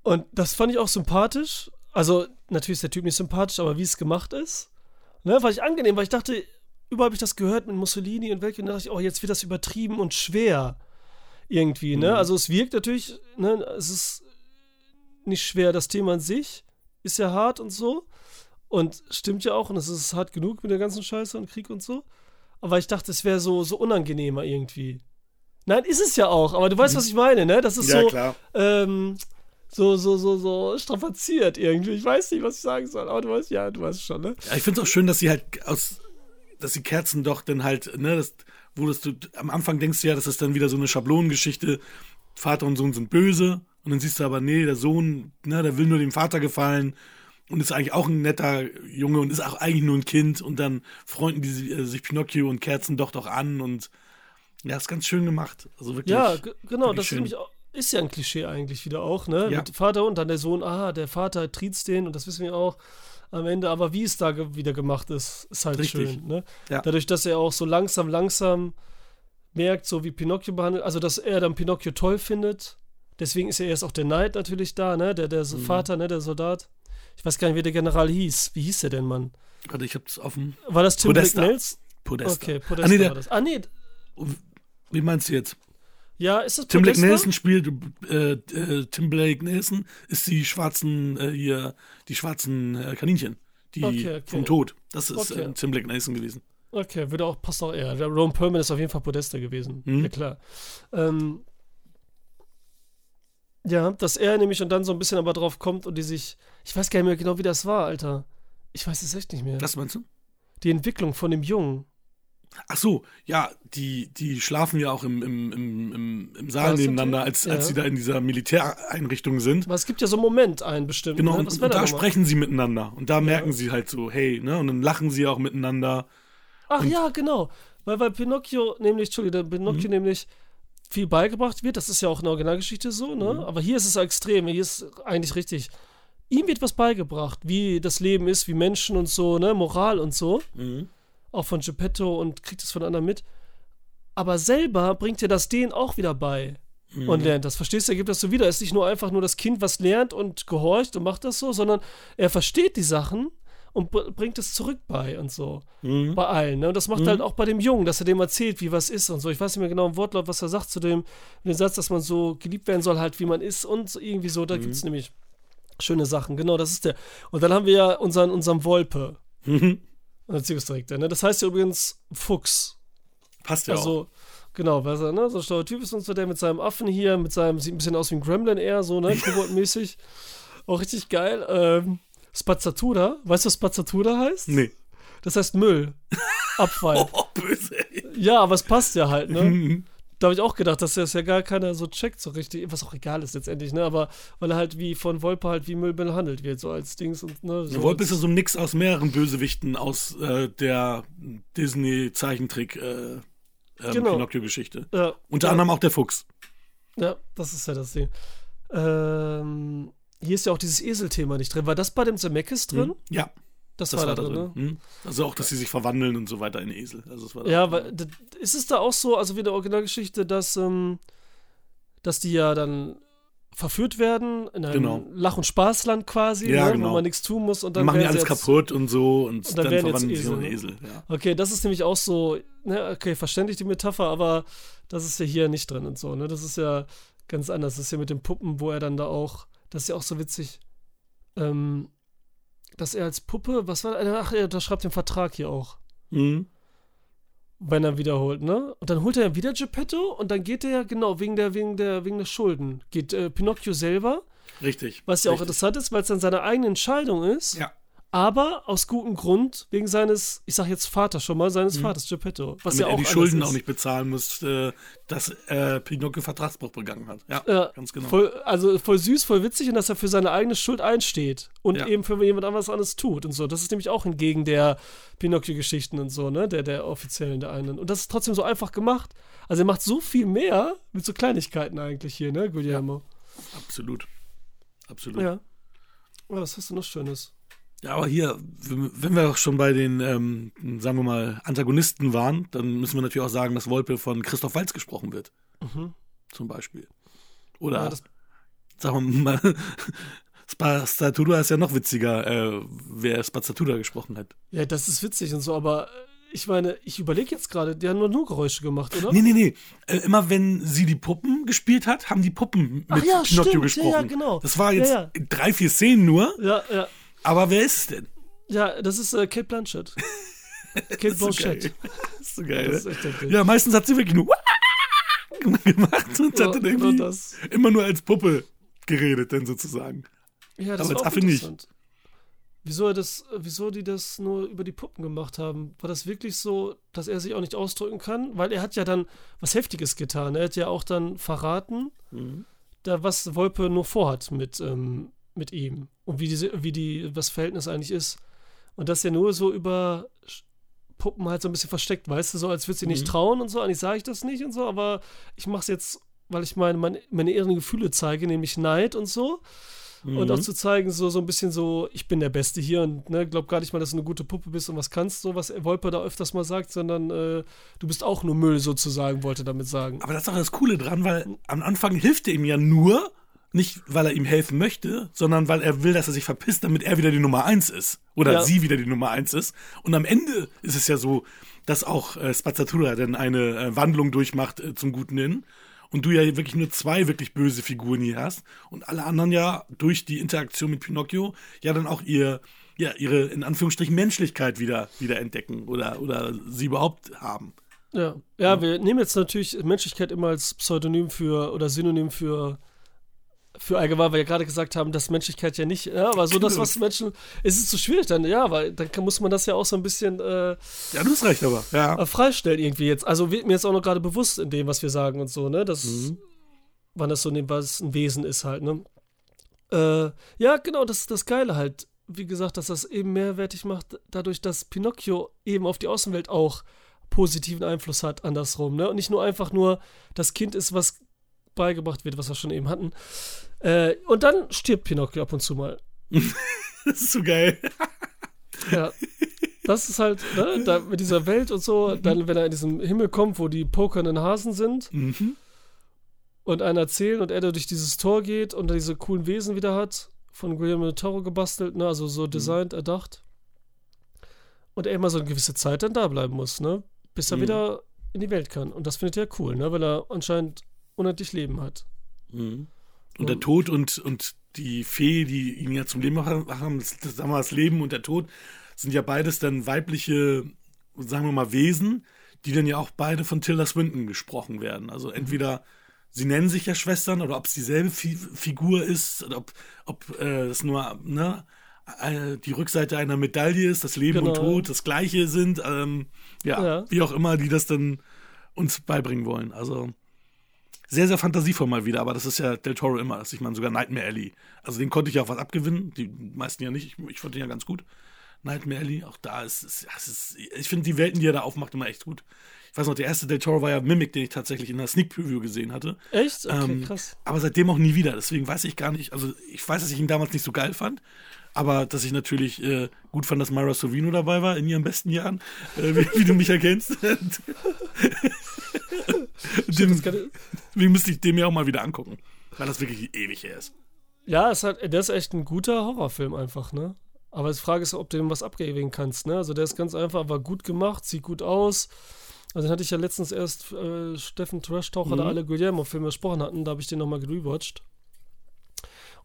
Und das fand ich auch sympathisch. Also, natürlich ist der Typ nicht sympathisch, aber wie es gemacht ist, ne, war ich angenehm, weil ich dachte, überall habe ich das gehört mit Mussolini und weg und da dachte ich, oh, jetzt wird das übertrieben und schwer. Irgendwie, ne? Mhm. Also, es wirkt natürlich, ne, es ist nicht schwer, das Thema an sich ist ja hart und so. Und stimmt ja auch, und es ist hart genug mit der ganzen Scheiße und Krieg und so. Aber ich dachte, es wäre so, so unangenehmer irgendwie. Nein, ist es ja auch, aber du weißt, was ich meine, ne? Das ist Ja, so, klar. ähm, so, so, so, so strapaziert irgendwie. Ich weiß nicht, was ich sagen soll, aber du weißt, ja, du weißt schon, ne? Ja, ich finde es auch schön, dass sie halt aus, dass die Kerzen doch dann halt, ne, das, wo das du, am Anfang denkst du ja, das ist dann wieder so eine Schablonengeschichte, Vater und Sohn sind böse, und dann siehst du aber, nee, der Sohn, ne, der will nur dem Vater gefallen und ist eigentlich auch ein netter Junge und ist auch eigentlich nur ein Kind und dann freunden die sich, äh, sich Pinocchio und Kerzen doch doch an und ja, ist ganz schön gemacht. Also wirklich. Ja, genau, das ist, auch, ist ja ein Klischee eigentlich wieder auch, ne? Ja. Mit Vater und dann der Sohn, ah, der Vater triezt den und das wissen wir auch am Ende, aber wie es da ge wieder gemacht ist, ist halt Richtig. schön, ne? Ja. Dadurch, dass er auch so langsam, langsam merkt, so wie Pinocchio behandelt, also dass er dann Pinocchio toll findet. Deswegen ist ja erst auch der Neid natürlich da, ne? Der, der Mhm. Vater, ne? Der Soldat. Ich weiß gar nicht, wie der General hieß. Wie hieß der denn, Mann? Warte, ich hab's offen. War das Tim Podesta. Blacknells? Podesta. Okay, Podesta Ah, nee, war der, das. Ah, nee. Wie meinst du jetzt? Ja, ist das Tim Blake Podesta? Nelson spielt, äh, äh, Tim Blake Nelson ist die schwarzen, äh, hier, die schwarzen äh, Kaninchen. Die Okay, okay. vom Tod. Das ist Okay. äh, Tim Blake Nelson gewesen. Okay, würde auch, passt auch eher. Der Ron Perlman ist auf jeden Fall Podesta gewesen. Mhm. Ja, klar. Ähm, ja, dass er nämlich und dann so ein bisschen aber drauf kommt und die sich. Ich weiß gar nicht mehr genau, wie das war, Alter. Ich weiß es echt nicht mehr. Was meinst du? die Entwicklung von dem Jungen. Ach so, ja, die, die schlafen ja auch im, im, im, im, Saal das nebeneinander, als, Ja. als sie da in dieser Militäreinrichtung sind. Aber es gibt ja so einen Moment, einen bestimmten. Genau, ne? und, und da sprechen sie miteinander. Und da merken sie halt so, hey, ne? Und dann lachen sie auch miteinander. Ach ja, genau. Weil, weil Pinocchio nämlich, Entschuldigung, Pinocchio Mhm. nämlich viel beigebracht wird. Das ist ja auch in der Originalgeschichte so, ne? Mhm. Aber hier ist es extrem. Hier ist eigentlich richtig. Ihm wird was beigebracht, wie das Leben ist, wie Menschen und so, ne? Moral und so. Auch von Geppetto und kriegt es von anderen mit. Aber selber bringt er das denen auch wieder bei. und lernt das. Verstehst du, er gibt das so wieder. Es ist nicht nur einfach nur das Kind, was lernt und gehorcht und macht das so, sondern er versteht die Sachen und br- bringt es zurück bei und so. Mhm. Bei allen. Ne? Und das macht halt auch bei dem Jungen, dass er dem erzählt, wie was ist und so. Ich weiß nicht mehr genau im Wortlaut, was er sagt zu dem, dem Satz, dass man so geliebt werden soll, halt wie man ist und so irgendwie so. Da gibt es nämlich schöne Sachen. Genau, das ist der. Und dann haben wir ja unseren, unseren Wolpe. Mhm. *laughs* Erziehungsdirektor. Ne? Das heißt ja übrigens Fuchs. Passt ja auch. Also, genau, weil er ne, so ein schlauer Typ ist und so, der mit seinem Affen hier, mit seinem, sieht ein bisschen aus wie ein Gremlin eher, so, ne, *laughs* Kobold-mäßig. Auch richtig geil. Ähm, Spazzatura, weißt du, was Spazzatura heißt? Nee. Das heißt Müll. *laughs* Abfall. Oh, böse. Ja, aber es passt ja halt, ne? Mhm. Da habe ich auch gedacht, dass das ja gar keiner so checkt, so richtig, was auch egal ist letztendlich, ne? Aber weil er halt wie von Wolpe halt wie Müll behandelt wird, so als Dings und, ne? So Wolpe ist ja so ein Mix aus mehreren Bösewichten aus äh, der Disney-Zeichentrick äh, ähm, Genau. Pinocchio-Geschichte. ja, Unter ja. anderem auch der Fuchs. Ja, das ist ja das Ding. Ähm, hier ist ja auch dieses Eselthema nicht drin. War das bei dem Zemeckis drin? Ja, Das, das war, da drin, ne? Mhm. Also auch, dass sie sich verwandeln und so weiter in Esel. Also das war da Ja, drin. weil d- ist es da auch so, also wie in der Originalgeschichte, dass, ähm, dass die ja dann verführt werden in einem Genau. Lach- und Spaßland quasi, Ja, ne, genau. wo man nichts tun muss und Dann machen die alles jetzt, kaputt und so und, Und dann dann, verwandeln sie in Esel, Esel. Ja. Okay, das ist nämlich auch so, ne, okay, verständlich die Metapher, aber das ist ja hier nicht drin und so, ne? Das ist ja ganz anders. Das ist ja mit den Puppen, wo er dann da auch, das ist ja auch so witzig, ähm, dass er als Puppe, was war, ach, er unterschreibt den Vertrag hier auch. Mhm. wenn er wiederholt, ne? Und dann holt er ja wieder Geppetto und dann geht er ja, genau, wegen der, wegen der, wegen der Schulden, geht äh, Pinocchio selber, Richtig. was ja auch Richtig. interessant ist, weil es dann seine eigene Entscheidung ist, Ja. Aber aus gutem Grund, wegen seines, ich sag jetzt Vater schon mal, seines Vaters Geppetto. Was Mhm. Damit ja auch er die Schulden ist. auch nicht bezahlen muss, äh, dass äh, Pinocchio Vertragsbruch begangen hat. Ja, Ja, ganz genau. Voll, also voll süß, voll witzig und dass er für seine eigene Schuld einsteht und Ja. eben für jemand anderes anderes tut und so. Das ist nämlich auch hingegen der Pinocchio-Geschichten und so, ne? Der, der offiziellen, der einen. Und das ist trotzdem so einfach gemacht. Also er macht so viel mehr mit so Kleinigkeiten eigentlich hier, ne, Guillermo? Absolut. Absolut. Ja. Oh, was hast du noch Schönes? Ja, aber hier, wenn wir auch schon bei den, ähm, sagen wir mal, Antagonisten waren, dann müssen wir natürlich auch sagen, dass Wolpe von Christoph Waltz gesprochen wird. Zum Beispiel. Oder, Mhm. Ja, sagen wir mal, *laughs* Spazzatura ist ja noch witziger, äh, wer Spazzatura gesprochen hat. Ja, das ist witzig und so, aber äh, ich meine, ich überlege jetzt gerade, die haben nur, nur Geräusche gemacht, oder? Nee, nee, nee. Äh, immer wenn sie die Puppen gespielt hat, haben die Puppen mit Ach ja, Pinocchio stimmt. Ja, gesprochen. ja, genau. Das war Ja, jetzt ja. drei, vier Szenen nur, Ja, ja. Aber wer ist es denn? Ja, das ist äh, Kate Blanchett. *laughs* Kate So. Blanchett. Das ist so geil. Ist ne? echt heftig. Ja, meistens hat sie wirklich nur *laughs* gemacht und Ja, hat dann genau irgendwie immer nur als Puppe geredet, dann sozusagen. Ja, das Aber als auch Affe nicht. interessant. Wieso, er das, wieso die das nur über die Puppen gemacht haben? War das wirklich so, dass er sich auch nicht ausdrücken kann? Weil er hat ja dann was Heftiges getan. Er hat ja auch dann verraten, Mhm. da was Wolpe nur vorhat mit, ähm, mit ihm. Und wie, diese, wie die, was das Verhältnis eigentlich ist. Und das ja nur so über Puppen halt so ein bisschen versteckt, weißt du, so als würde sie nicht Mhm. trauen und so. Eigentlich sage ich das nicht und so, aber ich mache es jetzt, weil ich meine, meine, meine ehrlichen Gefühle zeige, nämlich Neid und so. Und Mhm. auch zu zeigen, so, so ein bisschen so, ich bin der Beste hier und ne, glaub gar nicht mal, dass du eine gute Puppe bist und was kannst, so was Wolper da öfters mal sagt, sondern äh, du bist auch nur Müll sozusagen, wollte damit sagen. Aber das ist doch das Coole dran, weil am Anfang hilft er ihm ja nur, nicht weil er ihm helfen möchte, sondern weil er will, dass er sich verpisst, damit er wieder die Nummer eins ist. Oder Ja. sie wieder die Nummer eins ist. Und am Ende ist es ja so, dass auch äh, Spazzatura dann eine äh, Wandlung durchmacht äh, zum Guten hin. Und du ja wirklich nur zwei wirklich böse Figuren hier hast. Und alle anderen ja durch die Interaktion mit Pinocchio ja dann auch ihr, ja, ihre in Anführungsstrichen Menschlichkeit wieder, wieder entdecken oder, oder sie überhaupt haben. Ja. ja, wir nehmen jetzt natürlich Menschlichkeit immer als Pseudonym für oder Synonym für für allgemein, weil wir ja gerade gesagt haben, dass Menschlichkeit ja nicht, ja, aber so das, was Menschen, es ist so schwierig dann, ja, weil dann kann, muss man das ja auch so ein bisschen äh, Ja, du hast recht, aber. Ja. äh, freistellen irgendwie jetzt. Also wird mir jetzt auch noch gerade bewusst in dem, was wir sagen und so, ne, dass, wann das so, ne, was ein Wesen ist halt, ne. Äh, ja, genau, das ist das Geile halt. Wie gesagt, dass das eben mehrwertig macht, dadurch, dass Pinocchio eben auf die Außenwelt auch positiven Einfluss hat, andersrum, ne? Und nicht nur einfach nur das Kind ist, was beigebracht wird, was wir schon eben hatten. Äh, und dann stirbt Pinocchio ab und zu mal. *laughs* Das ist so geil. Ja. Das ist halt, ne, da mit dieser Welt und so, dann, wenn er in diesen Himmel kommt, wo die pokernden Hasen sind, Mhm. und einen erzählen und er durch dieses Tor geht und diese coolen Wesen wieder hat, von Guillermo Toro gebastelt, ne, also so designt, erdacht. Und er immer so eine gewisse Zeit dann da bleiben muss, ne, bis er Mhm. wieder in die Welt kann. Und das findet er cool, ne, weil er anscheinend unendlich Leben hat. Mhm. Und der Tod und, und die Fee, die ihn ja zum Leben machen, das, sagen wir, das Leben und der Tod, sind ja beides dann weibliche, sagen wir mal, Wesen, die dann ja auch beide von Tilda Swinton gesprochen werden. Also entweder sie nennen sich ja Schwestern oder ob es dieselbe Fi Figur ist oder ob, ob äh, es nur ne, äh, die Rückseite einer Medaille ist, das Leben und Genau. Tod das gleiche sind. Ähm, ja, Ja. wie auch immer, die das dann uns beibringen wollen. Also sehr, sehr fantasievoll mal wieder, aber das ist ja Del Toro immer, dass ich meine, sogar Nightmare Alley. Also den konnte ich ja auch was abgewinnen, die meisten ja nicht. Ich, ich fand den ja ganz gut. Nightmare Alley, auch da ist es ist ich finde die Welten, die er da aufmacht, immer echt gut. Ich weiß noch, der erste Del Toro war ja Mimic, den ich tatsächlich in der Sneak Preview gesehen hatte. Echt? Okay, Ähm, krass. Aber seitdem auch nie wieder. Deswegen weiß ich gar nicht. Also, ich weiß, dass ich ihn damals nicht so geil fand. Aber dass ich natürlich äh, gut fand, dass Myra Sorvino dabei war in ihren besten Jahren, äh, wie, wie du mich erkennst. *laughs* *laughs* Kann, deswegen müsste ich den mir auch mal wieder angucken. Weil das wirklich ewig her ist. Ja, es hat, der ist echt ein guter Horrorfilm einfach, ne? Aber die Frage ist, ob du dem was abgewinnen kannst, ne? Also der ist ganz einfach, war gut gemacht, sieht gut aus. Also den hatte ich ja letztens erst äh, Steffen Trash-Taucher, da Mhm. alle Guillermo-Filme besprochen hatten, da habe ich den nochmal gerewatcht.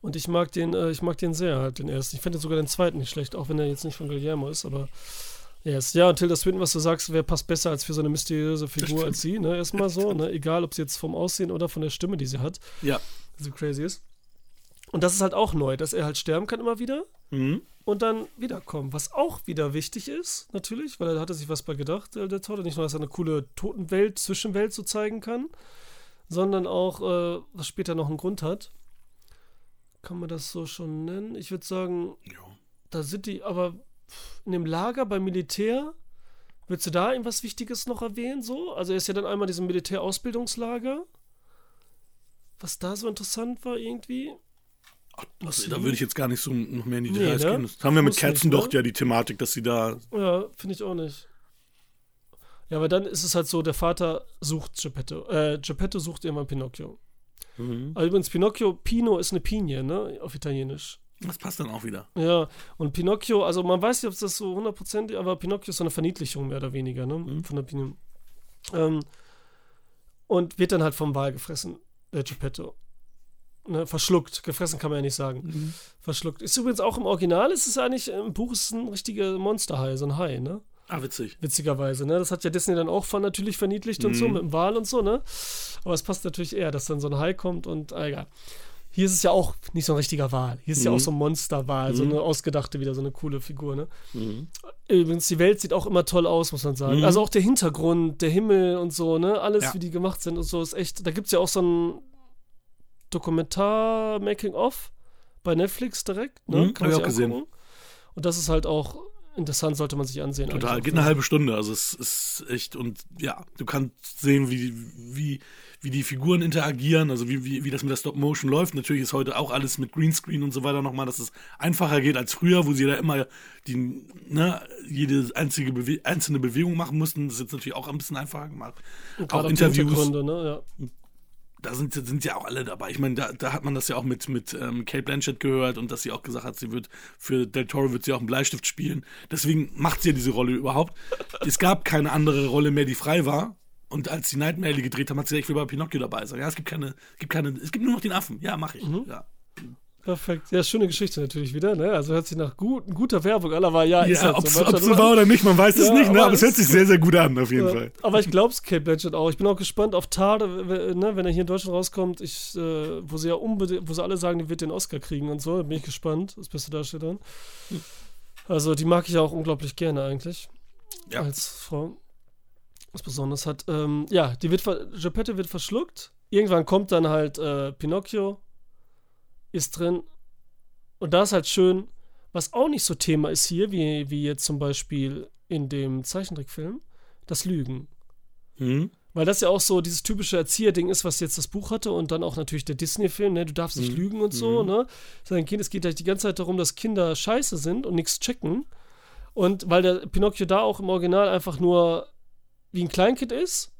Und ich mag den, äh, ich mag den sehr, halt, den ersten. Ich finde sogar den zweiten nicht schlecht, auch wenn er jetzt nicht von Guillermo ist, aber yes. Ja, und Tilda Swinton, was du sagst, wer passt besser als für so eine mysteriöse Figur als sie, ne? Erstmal so, ne? Egal, ob sie jetzt vom Aussehen oder von der Stimme, die sie hat, Ja. so crazy ist. Und das ist halt auch neu, dass er halt sterben kann immer wieder Mhm. und dann wiederkommen. Was auch wieder wichtig ist, natürlich, weil er hatte sich was bei gedacht, der Tolle. Nicht nur, dass er eine coole Totenwelt, Zwischenwelt so zeigen kann, sondern auch, äh, was später noch einen Grund hat. Kann man das so schon nennen? Ich würde sagen, Ja. da sind die, aber in dem Lager beim Militär, würdest du da irgendwas Wichtiges noch erwähnen? So? Also er ist ja dann einmal in diesem Militärausbildungslager. Was da so interessant war irgendwie. Also, da würde ich jetzt gar nicht so noch mehr in die Nee, Details ne? gehen. Das haben wir mit Muss nicht, Kerzendocht ne? ja die Thematik, dass sie da. Ja, finde ich auch nicht. Ja, aber dann ist es halt so, der Vater sucht Geppetto. Äh, Geppetto sucht irgendwann Pinocchio. Mhm. Also übrigens, Pinocchio, Pino ist eine Pinie, ne? Auf Italienisch. Das passt dann auch wieder. Ja, und Pinocchio, also man weiß nicht, ob das so hundertprozentig, aber Pinocchio ist so eine Verniedlichung mehr oder weniger, ne? Mhm. Von der Pinie. Ähm, und wird dann halt vom Wal gefressen, der Geppetto. Ne, verschluckt. Gefressen kann man ja nicht sagen. Verschluckt. Ist übrigens auch im Original, ist es eigentlich, im Buch ist es ein richtiger Monsterhai, so ein Hai, ne? Ah, witzig. Witzigerweise, ne? Das hat ja Disney dann auch von natürlich verniedlicht und so Mhm. mit dem Wal und so, ne? Aber es passt natürlich eher, dass dann so ein Hai kommt und, ah, egal. Hier ist es ja auch nicht so ein richtiger Wal. Hier ist ja Mhm. auch so ein Monsterwal, so Mhm. eine ausgedachte, wieder so eine coole Figur, ne? Mhm. Übrigens, die Welt sieht auch immer toll aus, muss man sagen. Mhm. Also auch der Hintergrund, der Himmel und so, ne? Alles, Ja. wie die gemacht sind und so, ist echt. Da gibt es ja auch so ein Dokumentar-Making-of bei Netflix direkt, ne? Mhm, man ich auch gesehen. angucken. Und das ist halt auch interessant, sollte man sich ansehen. Total. Geht auch, eine ne? halbe Stunde. Also es ist echt und ja, du kannst sehen, wie, wie, wie die Figuren interagieren, also wie, wie, wie das mit der Stop Motion läuft. Natürlich ist heute auch alles mit Greenscreen und so weiter nochmal, dass es einfacher geht als früher, wo sie da immer die, ne, jede einzige Bewe einzelne Bewegung machen mussten. Das ist jetzt natürlich auch ein bisschen einfacher gemacht. Und Auch Interviews. Ne? Ja. Da sind, sind ja auch alle dabei. Ich meine, da, da hat man das ja auch mit, mit ähm, Kate Blanchett gehört und dass sie auch gesagt hat, sie wird für Del Toro wird sie auch einen Bleistift spielen. Deswegen macht sie ja diese Rolle überhaupt. *laughs* es gab keine andere Rolle mehr, die frei war. Und als die Nightmare gedreht haben, hat sie gesagt, ich will bei Pinocchio dabei sein. Ja, es gibt keine, es gibt keine, es gibt nur noch den Affen. Ja, mach ich. Ja. Perfekt. Ja, schöne Geschichte natürlich wieder, ne? Also hört sich nach gut, guter Werbung an, aber ja, ist Ja, halt ob so. es Manchmal- so war oder nicht, man weiß es Ja, nicht, ne? aber aber es hört sich sehr, sehr gut an, auf jeden Ja, Fall. Aber ich glaube es Kate Blanchett auch. Ich bin auch gespannt auf Tar, ne, wenn er hier in Deutschland rauskommt, ich, äh, wo sie ja unbedingt, wo sie alle sagen, die wird den Oscar kriegen und so. Da bin ich gespannt. Das beste Darstellerin. Also die mag ich auch unglaublich gerne eigentlich. Ja. Als Frau. Was Besonderes hat. Ähm, ja, die wird Geppetto wird verschluckt. Irgendwann kommt dann halt äh, Pinocchio, ist drin. Und da ist halt schön, was auch nicht so Thema ist hier, wie, wie jetzt zum Beispiel in dem Zeichentrickfilm, das Lügen. Mhm. Weil das ja auch so dieses typische Erzieherding ist, was jetzt das Buch hatte und dann auch natürlich der Disney-Film, ne? Du darfst nicht Mhm. lügen und so, Mhm. ne? Sein Kind, es geht halt die ganze Zeit darum, dass Kinder scheiße sind und nichts checken. Und weil der Pinocchio da auch im Original einfach nur wie ein Kleinkind ist,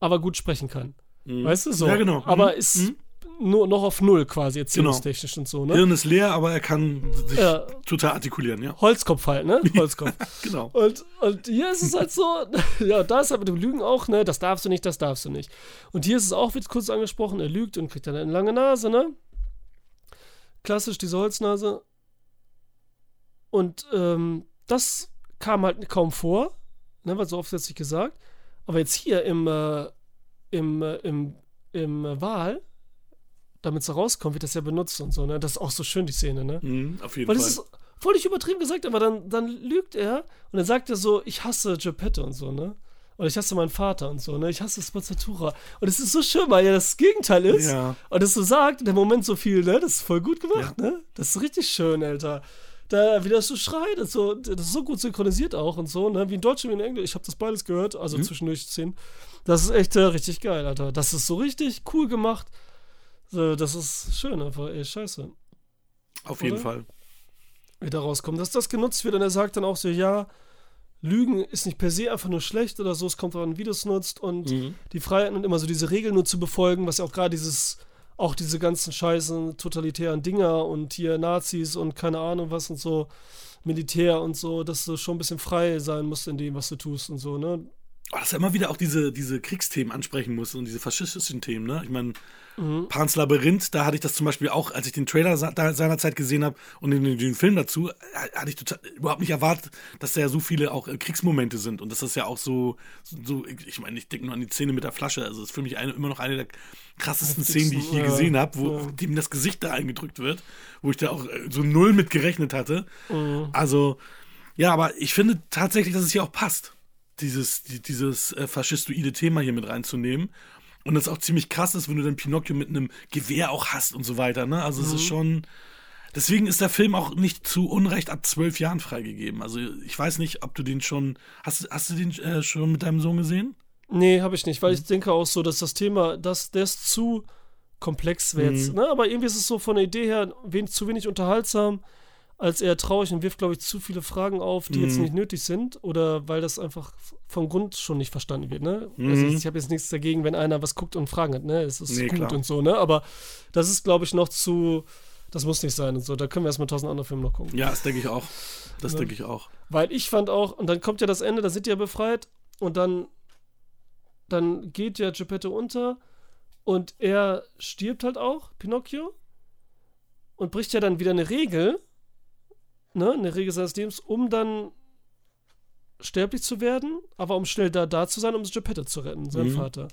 aber gut sprechen kann. Weißt du so? Ja, genau. Aber Mhm. ist Mhm. Nur noch auf Null quasi, erzählungstechnisch und so, ne? Hirn ist leer, aber er kann sich Ja. total artikulieren, ja. Holzkopf halt, ne? *laughs* Holzkopf. Genau. Und, und hier ist es halt so, *laughs* ja, da ist halt mit dem Lügen auch, ne, das darfst du nicht, das darfst du nicht. Und hier ist es auch, wird kurz angesprochen, er lügt und kriegt dann eine lange Nase, ne? Klassisch, diese Holznase. Und ähm, das kam halt kaum vor, ne, weil so nicht gesagt. Aber jetzt hier im, äh, im, äh, im, im äh, Wahl, damit es rauskommt, wird das ja benutzt und so, ne? Das ist auch so schön, die Szene, ne? Mhm, auf jeden Weil Fall. das ist nicht übertrieben gesagt, aber dann, dann lügt er und dann sagt er so, ich hasse Geppetto und so, ne? Oder ich hasse meinen Vater und so, ne? Ich hasse Spazzatura. Und es ist so schön, weil ja das Gegenteil ist. Ja. Und es so sagt, in dem Moment so viel, ne? Das ist voll gut gemacht, ne? Das ist richtig schön, Alter. Da, wie das so schreit, und so, das ist so gut synchronisiert auch und so, ne? Wie in Deutsch wie in Englisch. Ich habe das beides gehört, also Mhm. zwischendurch Szenen. Das ist echt äh, richtig geil, Alter. Das ist so richtig cool gemacht. So, das ist schön einfach, ey, scheiße Auf jeden oder? Fall. wieder rauskommt, dass das genutzt wird und er sagt dann auch so, ja, Lügen ist nicht per se einfach nur schlecht oder so, es kommt darauf an, wie du es nutzt und Mhm. die Freiheit und immer so diese Regeln nur zu befolgen, was ja auch gerade dieses, auch diese ganzen scheißen totalitären Dinger und hier Nazis und keine Ahnung was und so, Militär und so, dass du schon ein bisschen frei sein musst in dem, was du tust und so, ne? Oh, dass er immer wieder auch diese, diese Kriegsthemen ansprechen muss und diese faschistischen Themen, ne? Ich meine, Mhm. Pans Labyrinth, da hatte ich das zum Beispiel auch, als ich den Trailer seinerzeit gesehen habe und den, den, Film dazu, hatte ich total, überhaupt nicht erwartet, dass da ja so viele auch äh, Kriegsmomente sind und dass das ja auch so, so ich meine, ich denke nur an die Szene mit der Flasche, also das ist für mich eine, immer noch eine der krassesten Szenen, die ich je gesehen habe, wo ja. dem das Gesicht da eingedrückt wird, wo ich da auch äh, so null mit gerechnet hatte. Mhm. Also, ja, aber ich finde tatsächlich, dass es hier auch passt, dieses, die, dieses äh, faschistoide Thema hier mit reinzunehmen. Und das auch ziemlich krass ist, wenn du dann Pinocchio mit einem Gewehr auch hast und so weiter, ne? Also es ist schon. Deswegen ist der Film auch nicht zu Unrecht ab zwölf Jahren freigegeben. Also ich weiß nicht, ob du den schon. Hast, hast du den äh, schon mit deinem Sohn gesehen? Nee, habe ich nicht, Mhm. weil ich denke auch so, dass das Thema, das, der ist zu komplex wäre jetzt, Mhm. ne? Aber irgendwie ist es so von der Idee her wen, zu wenig unterhaltsam, als eher traurig und wirft, glaube ich, zu viele Fragen auf, die jetzt Mhm. nicht nötig sind oder weil das einfach vom Grund schon nicht verstanden wird, ne? Also Mhm. ich habe jetzt nichts dagegen, wenn einer was guckt und Fragen hat, ne? Es ist Nee, gut klar. und so, ne? Aber das ist, glaube ich, noch zu, das muss nicht sein und so. Da können wir erstmal tausend andere Filme noch gucken. Ja, das denke ich auch. Das Ja. denke ich auch. Weil ich fand auch, und dann kommt ja das Ende, da sind die ja befreit und dann, dann geht ja Geppetto unter und er stirbt halt auch, Pinocchio, und bricht ja dann wieder eine Regel, ne, eine Regel seines Lebens, um dann sterblich zu werden, aber um schnell da, da zu sein, um Geppetto zu retten, seinen Mhm. Vater.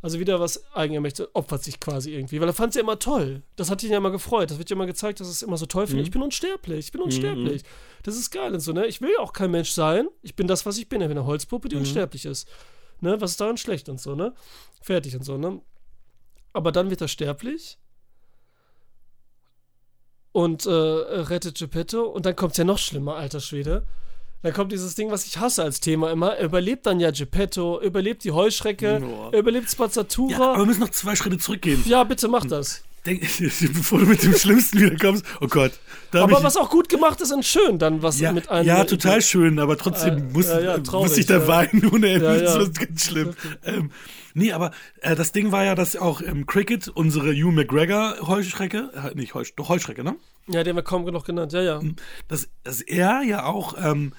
Also wieder was Eigenermächtiges, opfert sich quasi irgendwie, weil er fand es ja immer toll. Das hat ihn ja immer gefreut. Das wird ja immer gezeigt, dass es immer so toll findet. Mhm. Ich bin unsterblich, ich bin unsterblich. Das ist geil und so, ne? Ich will ja auch kein Mensch sein. Ich bin das, was ich bin. Ich bin eine Holzpuppe, die Mhm. unsterblich ist. Ne? Was ist daran schlecht und so, ne? Fertig und so, ne? Aber dann wird er sterblich und äh, rettet Geppetto und dann kommt es ja noch schlimmer, alter Schwede. Dann kommt dieses Ding, was ich hasse als Thema immer. Er überlebt dann ja Geppetto, überlebt die Heuschrecke, Boah. er überlebt Ja, Spazzatura. aber Ja, wir müssen noch zwei Schritte zurückgehen. bitte mach das. Denk, *laughs* bevor du mit dem Schlimmsten wiederkommst. Oh Gott. Aber was auch gut gemacht ist und schön, dann was ja, mit einem. ja, total schön, aber trotzdem Äh, muss, ja, ja, traurig, muss ich da ja. weinen ohne Ende. Ja, Das ja. ist ganz schlimm. Ähm, nee, aber äh, das Ding war ja, dass auch ähm, Cricket, unsere Hugh McGregor Heuschrecke, äh, nicht Heusch, doch Heuschrecke, ne? Ja, den haben wir kaum genug genannt, ja, ja. Dass, dass er ja auch ähm,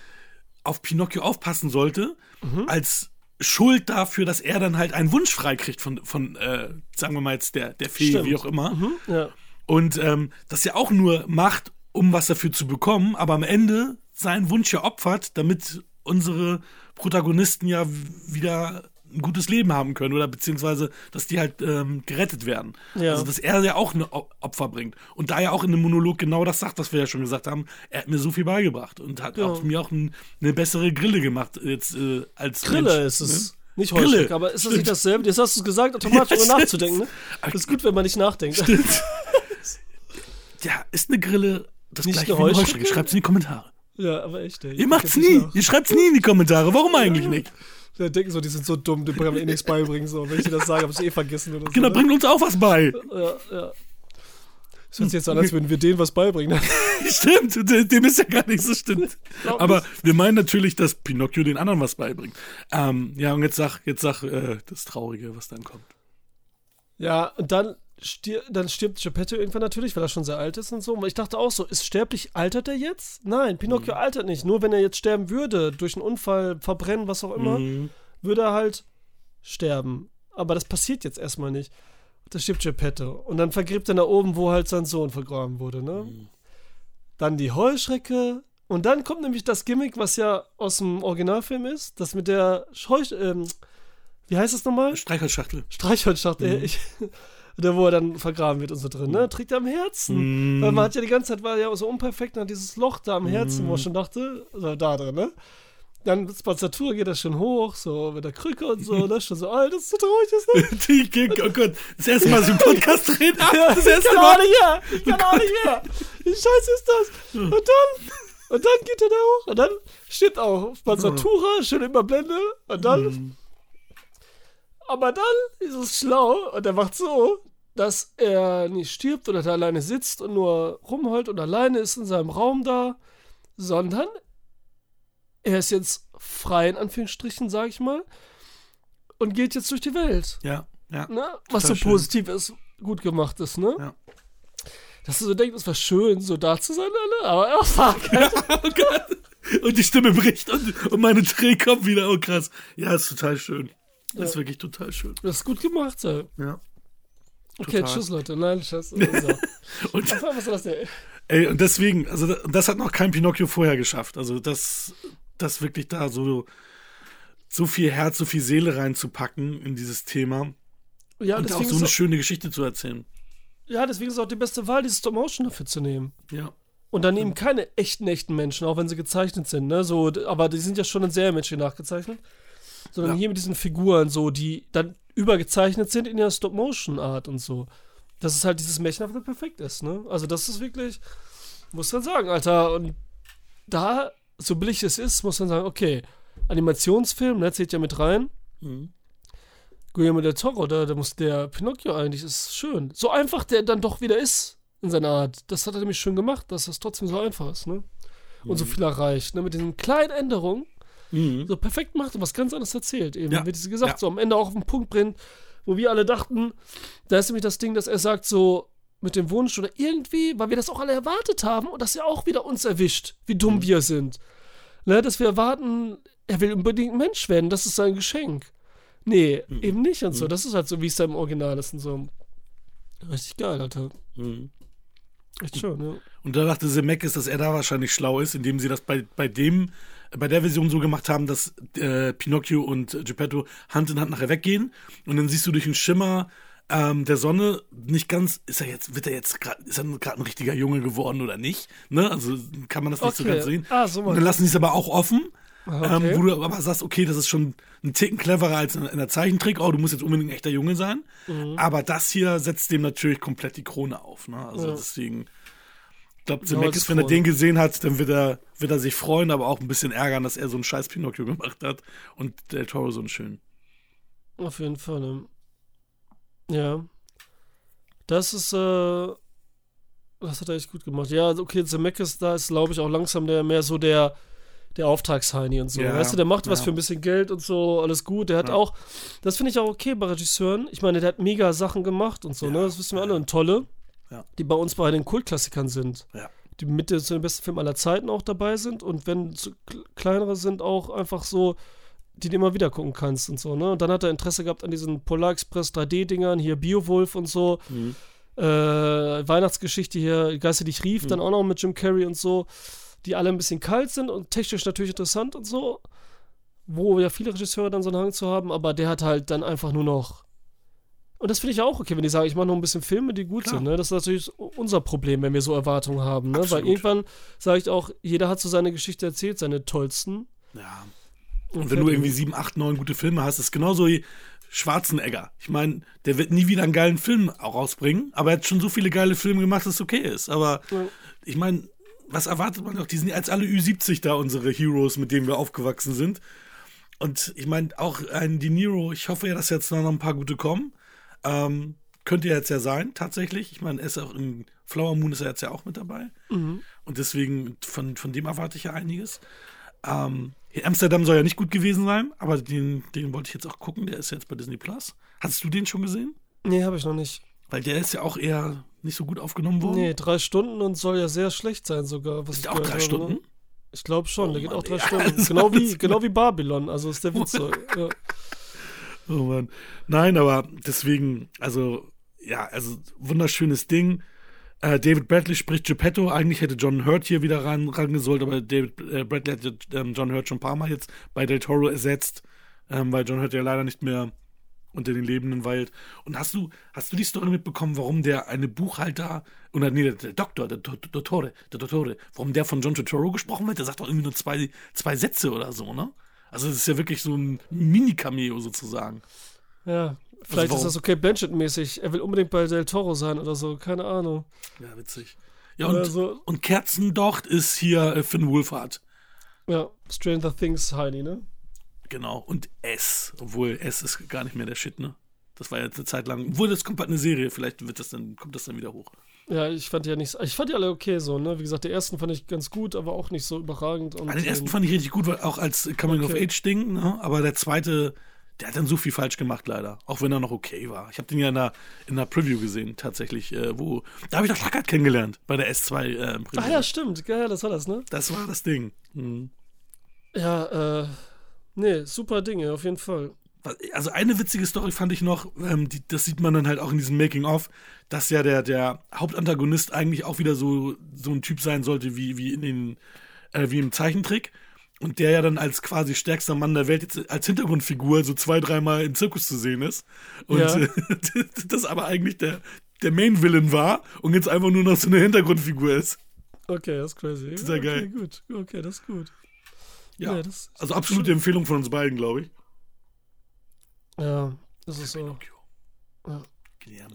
auf Pinocchio aufpassen sollte, Mhm. als Schuld dafür, dass er dann halt einen Wunsch freikriegt von, von äh, sagen wir mal jetzt der, der Fee, Stimmt. wie auch immer. Mhm, ja. Und ähm, das ja auch nur macht, um was dafür zu bekommen, aber am Ende seinen Wunsch ja opfert, damit unsere Protagonisten ja wieder ein gutes Leben haben können oder beziehungsweise, dass die halt ähm, gerettet werden. Ja. Also, dass er ja auch ein Opfer bringt. Und da ja auch in dem Monolog genau das sagt, was wir ja schon gesagt haben, er hat mir so viel beigebracht und hat Ja. auch mir auch ein, eine bessere Grille gemacht jetzt äh, als Grille Mensch, ist es. Ne? Nicht Grille. Heuschreck, aber ist das Stimmt. nicht dasselbe? Jetzt hast du es gesagt, automatisch *laughs* Ja, ohne stimmt. nachzudenken. Ne? Das ist gut, wenn man nicht nachdenkt. *laughs* Ja, ist eine Grille das Nicht gleiche eine wie eine Heuschrecke? Heuschrecke? Schreibt's in die Kommentare. Ja, aber echt, ey. Ihr macht's Ich nie. Ihr schreibt's nie in die Kommentare. Warum eigentlich nicht? Ja, denken so, die sind so dumm, die können mir eh nichts beibringen. So. Wenn ich dir das sage, habe ich eh vergessen oder so. Kinder, ne? bringt uns auch was bei. Ja, ja. Es hört sich jetzt so an, als würden wir denen was beibringen. *laughs* Stimmt, de- dem ist ja gar nicht so stimmt. Aber wir meinen natürlich, dass Pinocchio den anderen was beibringt. Ähm, ja, und jetzt sag, jetzt sag äh, das Traurige, was dann kommt. Ja, und dann, stir dann stirbt Geppetto irgendwann natürlich, weil er schon sehr alt ist und so. Und ich dachte auch so, ist sterblich, altert er jetzt? Nein, Pinocchio Mhm. altert nicht. Nur wenn er jetzt sterben würde, durch einen Unfall, Verbrennen, was auch immer, Mhm. würde er halt sterben. Aber das passiert jetzt erstmal nicht. Da stirbt Geppetto. Und dann vergräbt er da oben, wo halt sein Sohn vergraben wurde, ne? Mhm. Dann die Heuschrecke. Und dann kommt nämlich das Gimmick, was ja aus dem Originalfilm ist, das mit der Heusch ähm, wie heißt das nochmal? Streichholzschachtel. Streichholzschacht, Mhm. ich, da wo er dann vergraben wird und so drin, ne? Trägt er am Herzen. Mhm. Weil man hat ja die ganze Zeit, war ja so unperfekt, und hat dieses Loch da am Herzen, wo man Mhm. schon dachte, also da drin, ne? Dann Spazzatur geht das schon hoch, so mit der Krücke und so, ne? Schon so, Alter, das ist so traurig, ist das? *laughs* Die Gig, oh Gott, das erste Mal, *laughs* ich im Podcast rede. Ja, Das ich erste kann auch Mal. nicht mehr. Ich kann auch nicht mehr. Wie scheiße ist das? Und dann, und dann geht er da hoch und dann steht auch Spazzatura, schön immer Blende und dann, Mhm. aber dann ist es schlau und er macht so, dass er nicht stirbt oder da alleine sitzt und nur rumheult und alleine ist in seinem Raum da, sondern er ist jetzt frei in Anführungsstrichen, sag ich mal, und geht jetzt durch die Welt. Ja, ja. Ne? Was so schön. positiv ist, gut gemacht ist, ne? Ja. Dass du so denkst, es war schön, so da zu sein, alle, aber oh fuck. *laughs* Oh Gott. Und die Stimme bricht und, und meine Träne kommt wieder. Oh krass. Ja, ist total schön. Das ist wirklich total schön. das ist gut gemacht, ey. Ja. Okay, Total. tschüss, Leute. Nein, tschüss. *laughs* Und, Was war das denn? ey, und deswegen, also das, hat noch kein Pinocchio vorher geschafft. Also das, das wirklich da so, so viel Herz, so viel Seele reinzupacken in dieses Thema Ja, und auch so eine ist, schöne Geschichte zu erzählen. auch- ja, deswegen ist auch die beste Wahl, dieses Stop-Motion dafür zu nehmen. Ja. Und dann eben keine echten, echten Menschen, auch wenn sie gezeichnet sind, ne? So, aber die sind ja schon in Serienmenschen nachgezeichnet. Sondern Ja. hier mit diesen Figuren, so, die dann übergezeichnet sind in der Stop-Motion-Art und so. Dass es halt dieses Märchenhafte perfekt ist, ne? Also, das ist wirklich, muss man sagen, Alter. Und da, so billig es ist, muss man sagen, okay, Animationsfilm, ne, zählt ja mit rein. Mhm. Guillermo del Toro, da, da muss der Pinocchio eigentlich, ist schön. So einfach der dann doch wieder ist in seiner Art. Das hat er nämlich schön gemacht, dass das trotzdem so einfach ist, ne? Und so viel erreicht, ne? Mit diesen kleinen Änderungen Mhm. so perfekt macht und was ganz anderes erzählt. Eben, Ja. wie sie gesagt, Ja. so am Ende auch auf den Punkt bringt, wo wir alle dachten, da ist nämlich das Ding, dass er sagt, so mit dem Wunsch oder irgendwie, weil wir das auch alle erwartet haben und das ja auch wieder uns erwischt, wie dumm Mhm. wir sind. Ne, dass wir erwarten, er will unbedingt Mensch werden, das ist sein Geschenk. Nee, Mhm. eben nicht und so. Das ist halt so, wie es da im Original ist und so. Richtig geil, Alter. Mhm. Echt schön, ja. Und da dachte Zemeckis, dass er da wahrscheinlich schlau ist, indem sie das bei, bei dem, bei der Version so gemacht haben, dass äh, Pinocchio und Geppetto Hand in Hand nachher weggehen. Und dann siehst du durch den Schimmer ähm, der Sonne nicht ganz, ist er jetzt, wird er jetzt gerade, ist er gerade ein richtiger Junge geworden oder nicht? Ne? Also kann man das nicht so Okay. ganz sehen. Ah, so dann lassen sie es aber auch offen. Ah, okay. Ähm, wo du aber sagst, okay, das ist schon ein Ticken cleverer als in, in der Zeichentrick. Oh, du musst jetzt unbedingt ein echter Junge sein. Mhm. Aber das hier setzt dem natürlich komplett die Krone auf. Ne? Also Ja. deswegen, glaube, Zemeckis, wenn er den gesehen hat, dann wird er, wird er sich freuen, aber auch ein bisschen ärgern, dass er so einen scheiß Pinocchio *laughs* gemacht hat und Del Toro so einen schönen. Auf jeden Fall, ne? Ja. Das ist, äh, das hat er echt gut gemacht. Ja, also, okay, Zemeckis, da ist, glaube ich, auch langsam der mehr so der, der Auftragsheini und so. Ja, weißt du, der macht was ja. für ein bisschen Geld und so, alles gut. Der hat Ja. auch, das finde ich auch okay bei Regisseuren. Ich meine, der hat mega Sachen gemacht und so, ne? Das wissen wir alle. Und tolle, Ja. die bei uns bei den Kultklassikern sind. Ja. Die mit zu den besten Filmen aller Zeiten auch dabei sind und wenn kleinere sind, auch einfach so, die du immer wieder gucken kannst und so, ne? Und dann hat er Interesse gehabt an diesen Polar Express 3D-Dingern, hier Beowulf und so, Mhm. äh, Weihnachtsgeschichte hier, Geister, die ich rief, dann auch noch mit Jim Carrey und so, die alle ein bisschen kalt sind und technisch natürlich interessant und so, wo ja viele Regisseure dann so einen Hang zu haben, aber der hat halt dann einfach nur noch. Und das finde ich auch okay, wenn die sagen, ich mache noch ein bisschen Filme, die gut Klar. sind. Ne? Das ist natürlich unser Problem, wenn wir so Erwartungen haben. Ne? Weil irgendwann sage ich auch, jeder hat so seine Geschichte erzählt, seine tollsten. Ja. Und Und wenn du irgendwie sieben, acht, neun gute Filme hast, ist genauso wie Schwarzenegger. Ich meine, der wird nie wieder einen geilen Film auch rausbringen, aber er hat schon so viele geile Filme gemacht, dass es okay ist. Aber Ja. ich meine, was erwartet man doch? Die sind jetzt alle Ü70 da, unsere Heroes, mit denen wir aufgewachsen sind. Und ich meine, auch ein De Niro, ich hoffe ja, dass jetzt noch ein paar gute kommen. Ähm, könnte ja jetzt ja sein, tatsächlich. Ich meine, er ist auch in Flower Moon ist er jetzt ja auch mit dabei. Mhm. Und deswegen, von, von dem erwarte ich ja einiges. Ähm, Amsterdam soll ja nicht gut gewesen sein, aber den, den wollte ich jetzt auch gucken. Der ist jetzt bei Disney Plus. Hast du den schon gesehen? Nee, habe ich noch nicht. Weil der ist ja auch eher nicht so gut aufgenommen worden. Nee, drei Stunden und soll ja sehr schlecht sein sogar. Was ist ich der auch drei habe, Stunden? Ne? Ich glaube schon, Oh der geht Mann, auch drei ey, Stunden. *laughs* also Genau wie, genau wie Babylon, also ist der Witz so. *laughs* Ja. Oh Mann. Nein, aber deswegen, also, ja, also wunderschönes Ding. Äh, David Bradley spricht Geppetto. Eigentlich hätte John Hurt hier wieder ran, rangesollt, aber David äh, Bradley hat ähm, John Hurt schon ein paar Mal jetzt bei Del Toro ersetzt, ähm, weil John Hurt ja leider nicht mehr unter den Lebenden weilt. Und hast du, hast du die Story mitbekommen, warum der eine Buchhalter, oder nee, der, Doktor, der Do- Dottore, der Dottore, warum der von John Turturro gesprochen wird? Der sagt doch irgendwie nur zwei, zwei Sätze oder so, ne? Also das ist ja wirklich so ein Mini-Cameo sozusagen. ja. Vielleicht warum? ist das okay Blanchett-mäßig. Er will unbedingt bei Del Toro sein oder so, keine Ahnung. Ja, witzig. Ja, und, so. und Kerzendocht ist hier äh, Finn Wolfhard. Ja, Stranger Things Heini, ne? Genau. Und S. Obwohl S ist gar nicht mehr der Shit, ne? Das war jetzt eine Zeit lang. Obwohl, das kommt bald eine Serie. Vielleicht wird das dann, kommt das dann wieder hoch. Ja, ich fand die ja nicht. Ich fand die alle okay so, ne? Wie gesagt, den ersten fand ich ganz gut, aber auch nicht so überragend. Und, Ah, den ersten ähm, fand ich richtig gut, weil auch als Coming-of-Age-Ding, ne? Aber der zweite, der hat dann so viel falsch gemacht, leider. Auch wenn er noch okay war. Ich habe den ja in der, in der Preview gesehen, tatsächlich. Äh, wo, da habe ich doch Schlackert kennengelernt, bei der S2 äh, Preview. Ach ja, stimmt. Ja, das war das, ne? Das war das Ding. Mhm. Ja, äh. Nee, super Dinge, auf jeden Fall. Also eine witzige Story fand ich noch, ähm, die, das sieht man dann halt auch in diesem Making-of, dass ja der, der Hauptantagonist eigentlich auch wieder so, so ein Typ sein sollte wie, wie in den, äh, wie im Zeichentrick. Und der ja dann als quasi stärkster Mann der Welt jetzt als Hintergrundfigur so zwei, dreimal im Zirkus zu sehen ist. Und Ja. äh, *laughs* das aber eigentlich der, der Main-Villain war und jetzt einfach nur noch so eine Hintergrundfigur ist. Okay, das ist crazy. ist ja okay, geil. gut. Okay, das ist gut. Ja. Ja, das- also absolute Empfehlung von uns beiden, glaube ich. Ja, das ist so. Ja.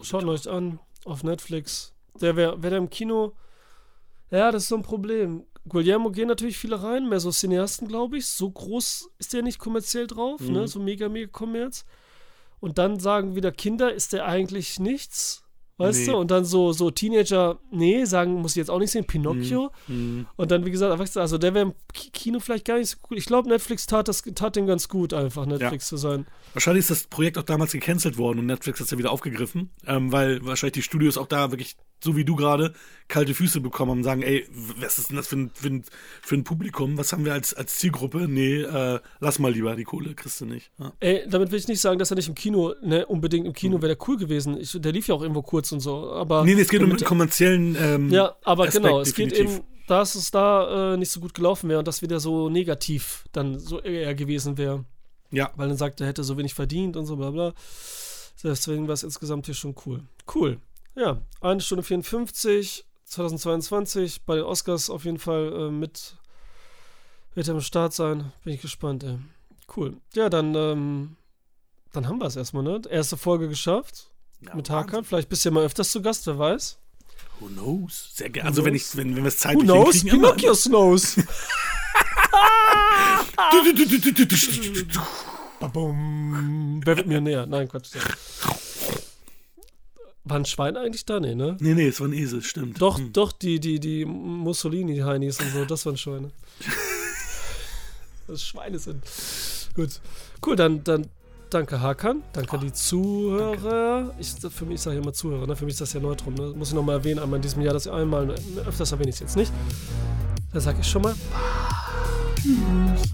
Schaut euch an auf Netflix. Der wäre wär der im Kino. Ja, das ist so ein Problem. Guillermo gehen natürlich viele rein, mehr so Cineasten, glaube ich. So groß ist der nicht kommerziell drauf, Mhm. ne? So mega, mega Kommerz. Und dann sagen wieder Kinder, ist der eigentlich nichts? Weißt Nee. du? Und dann so, so Teenager, nee, sagen, muss ich jetzt auch nicht sehen, Pinocchio. Mhm. Und dann, wie gesagt, also der wäre im Ki- Kino vielleicht gar nicht so gut. Ich glaube, Netflix tat das tat dem ganz gut, einfach Netflix zu sein. Wahrscheinlich ist das Projekt auch damals gecancelt worden und Netflix hat es ja wieder aufgegriffen, ähm, weil wahrscheinlich die Studios auch da wirklich, so wie du gerade, kalte Füße bekommen haben und sagen, ey, was ist denn das für ein, für ein, für ein Publikum? Was haben wir als, als Zielgruppe? Nee, äh, lass mal lieber, die Kohle kriegst du nicht. Ja. Ey, damit will ich nicht sagen, dass er nicht im Kino, ne, unbedingt im Kino wäre der cool gewesen. Ich, der lief ja auch irgendwo kurz und so. Aber Mhm. Nee, nee, es geht um mit- den kommerziellen ähm, Ja, aber Aspekt genau, es geht definitiv. eben, dass es da äh, nicht so gut gelaufen wäre und das wieder so negativ dann so eher gewesen wäre. Ja, Weil dann sagt, er hätte so wenig verdient und so bla bla. Deswegen war es insgesamt hier schon cool. Cool. Ja, eine Stunde 54, 2022, bei den Oscars auf jeden Fall äh, mit wird er am Start sein. Bin ich gespannt, ey. Cool. Ja, dann, ähm, dann haben wir es erstmal, ne? Erste Folge geschafft ja mit. Hakan. Vielleicht bist du ja mal öfters zu Gast, wer weiß. Who knows? Sehr gerne. Also, wenn, ich, wenn, wenn wir es Who zeitlich knows? hinkriegen, immer. Pinocchio knows. Wer wird mir näher? Nein, Quatsch. War ein Schwein eigentlich da? Nee, ne? Nee, nee, es war ein Esel, stimmt. Doch, Hm. doch, die, die, die Mussolini-Heinis und so, das waren Schweine. *laughs* das Schweine sind. Gut. Cool, dann, dann danke Hakan, danke die Zuhörer. Ich, für mich, ich sage immer Zuhörer, ne? für mich ist das ja Neutrum. Ne? Muss ich nochmal erwähnen, einmal in diesem Jahr, dass ich einmal, öfters erwähne ich es jetzt nicht. Dann sage ich schon mal. Tschüss.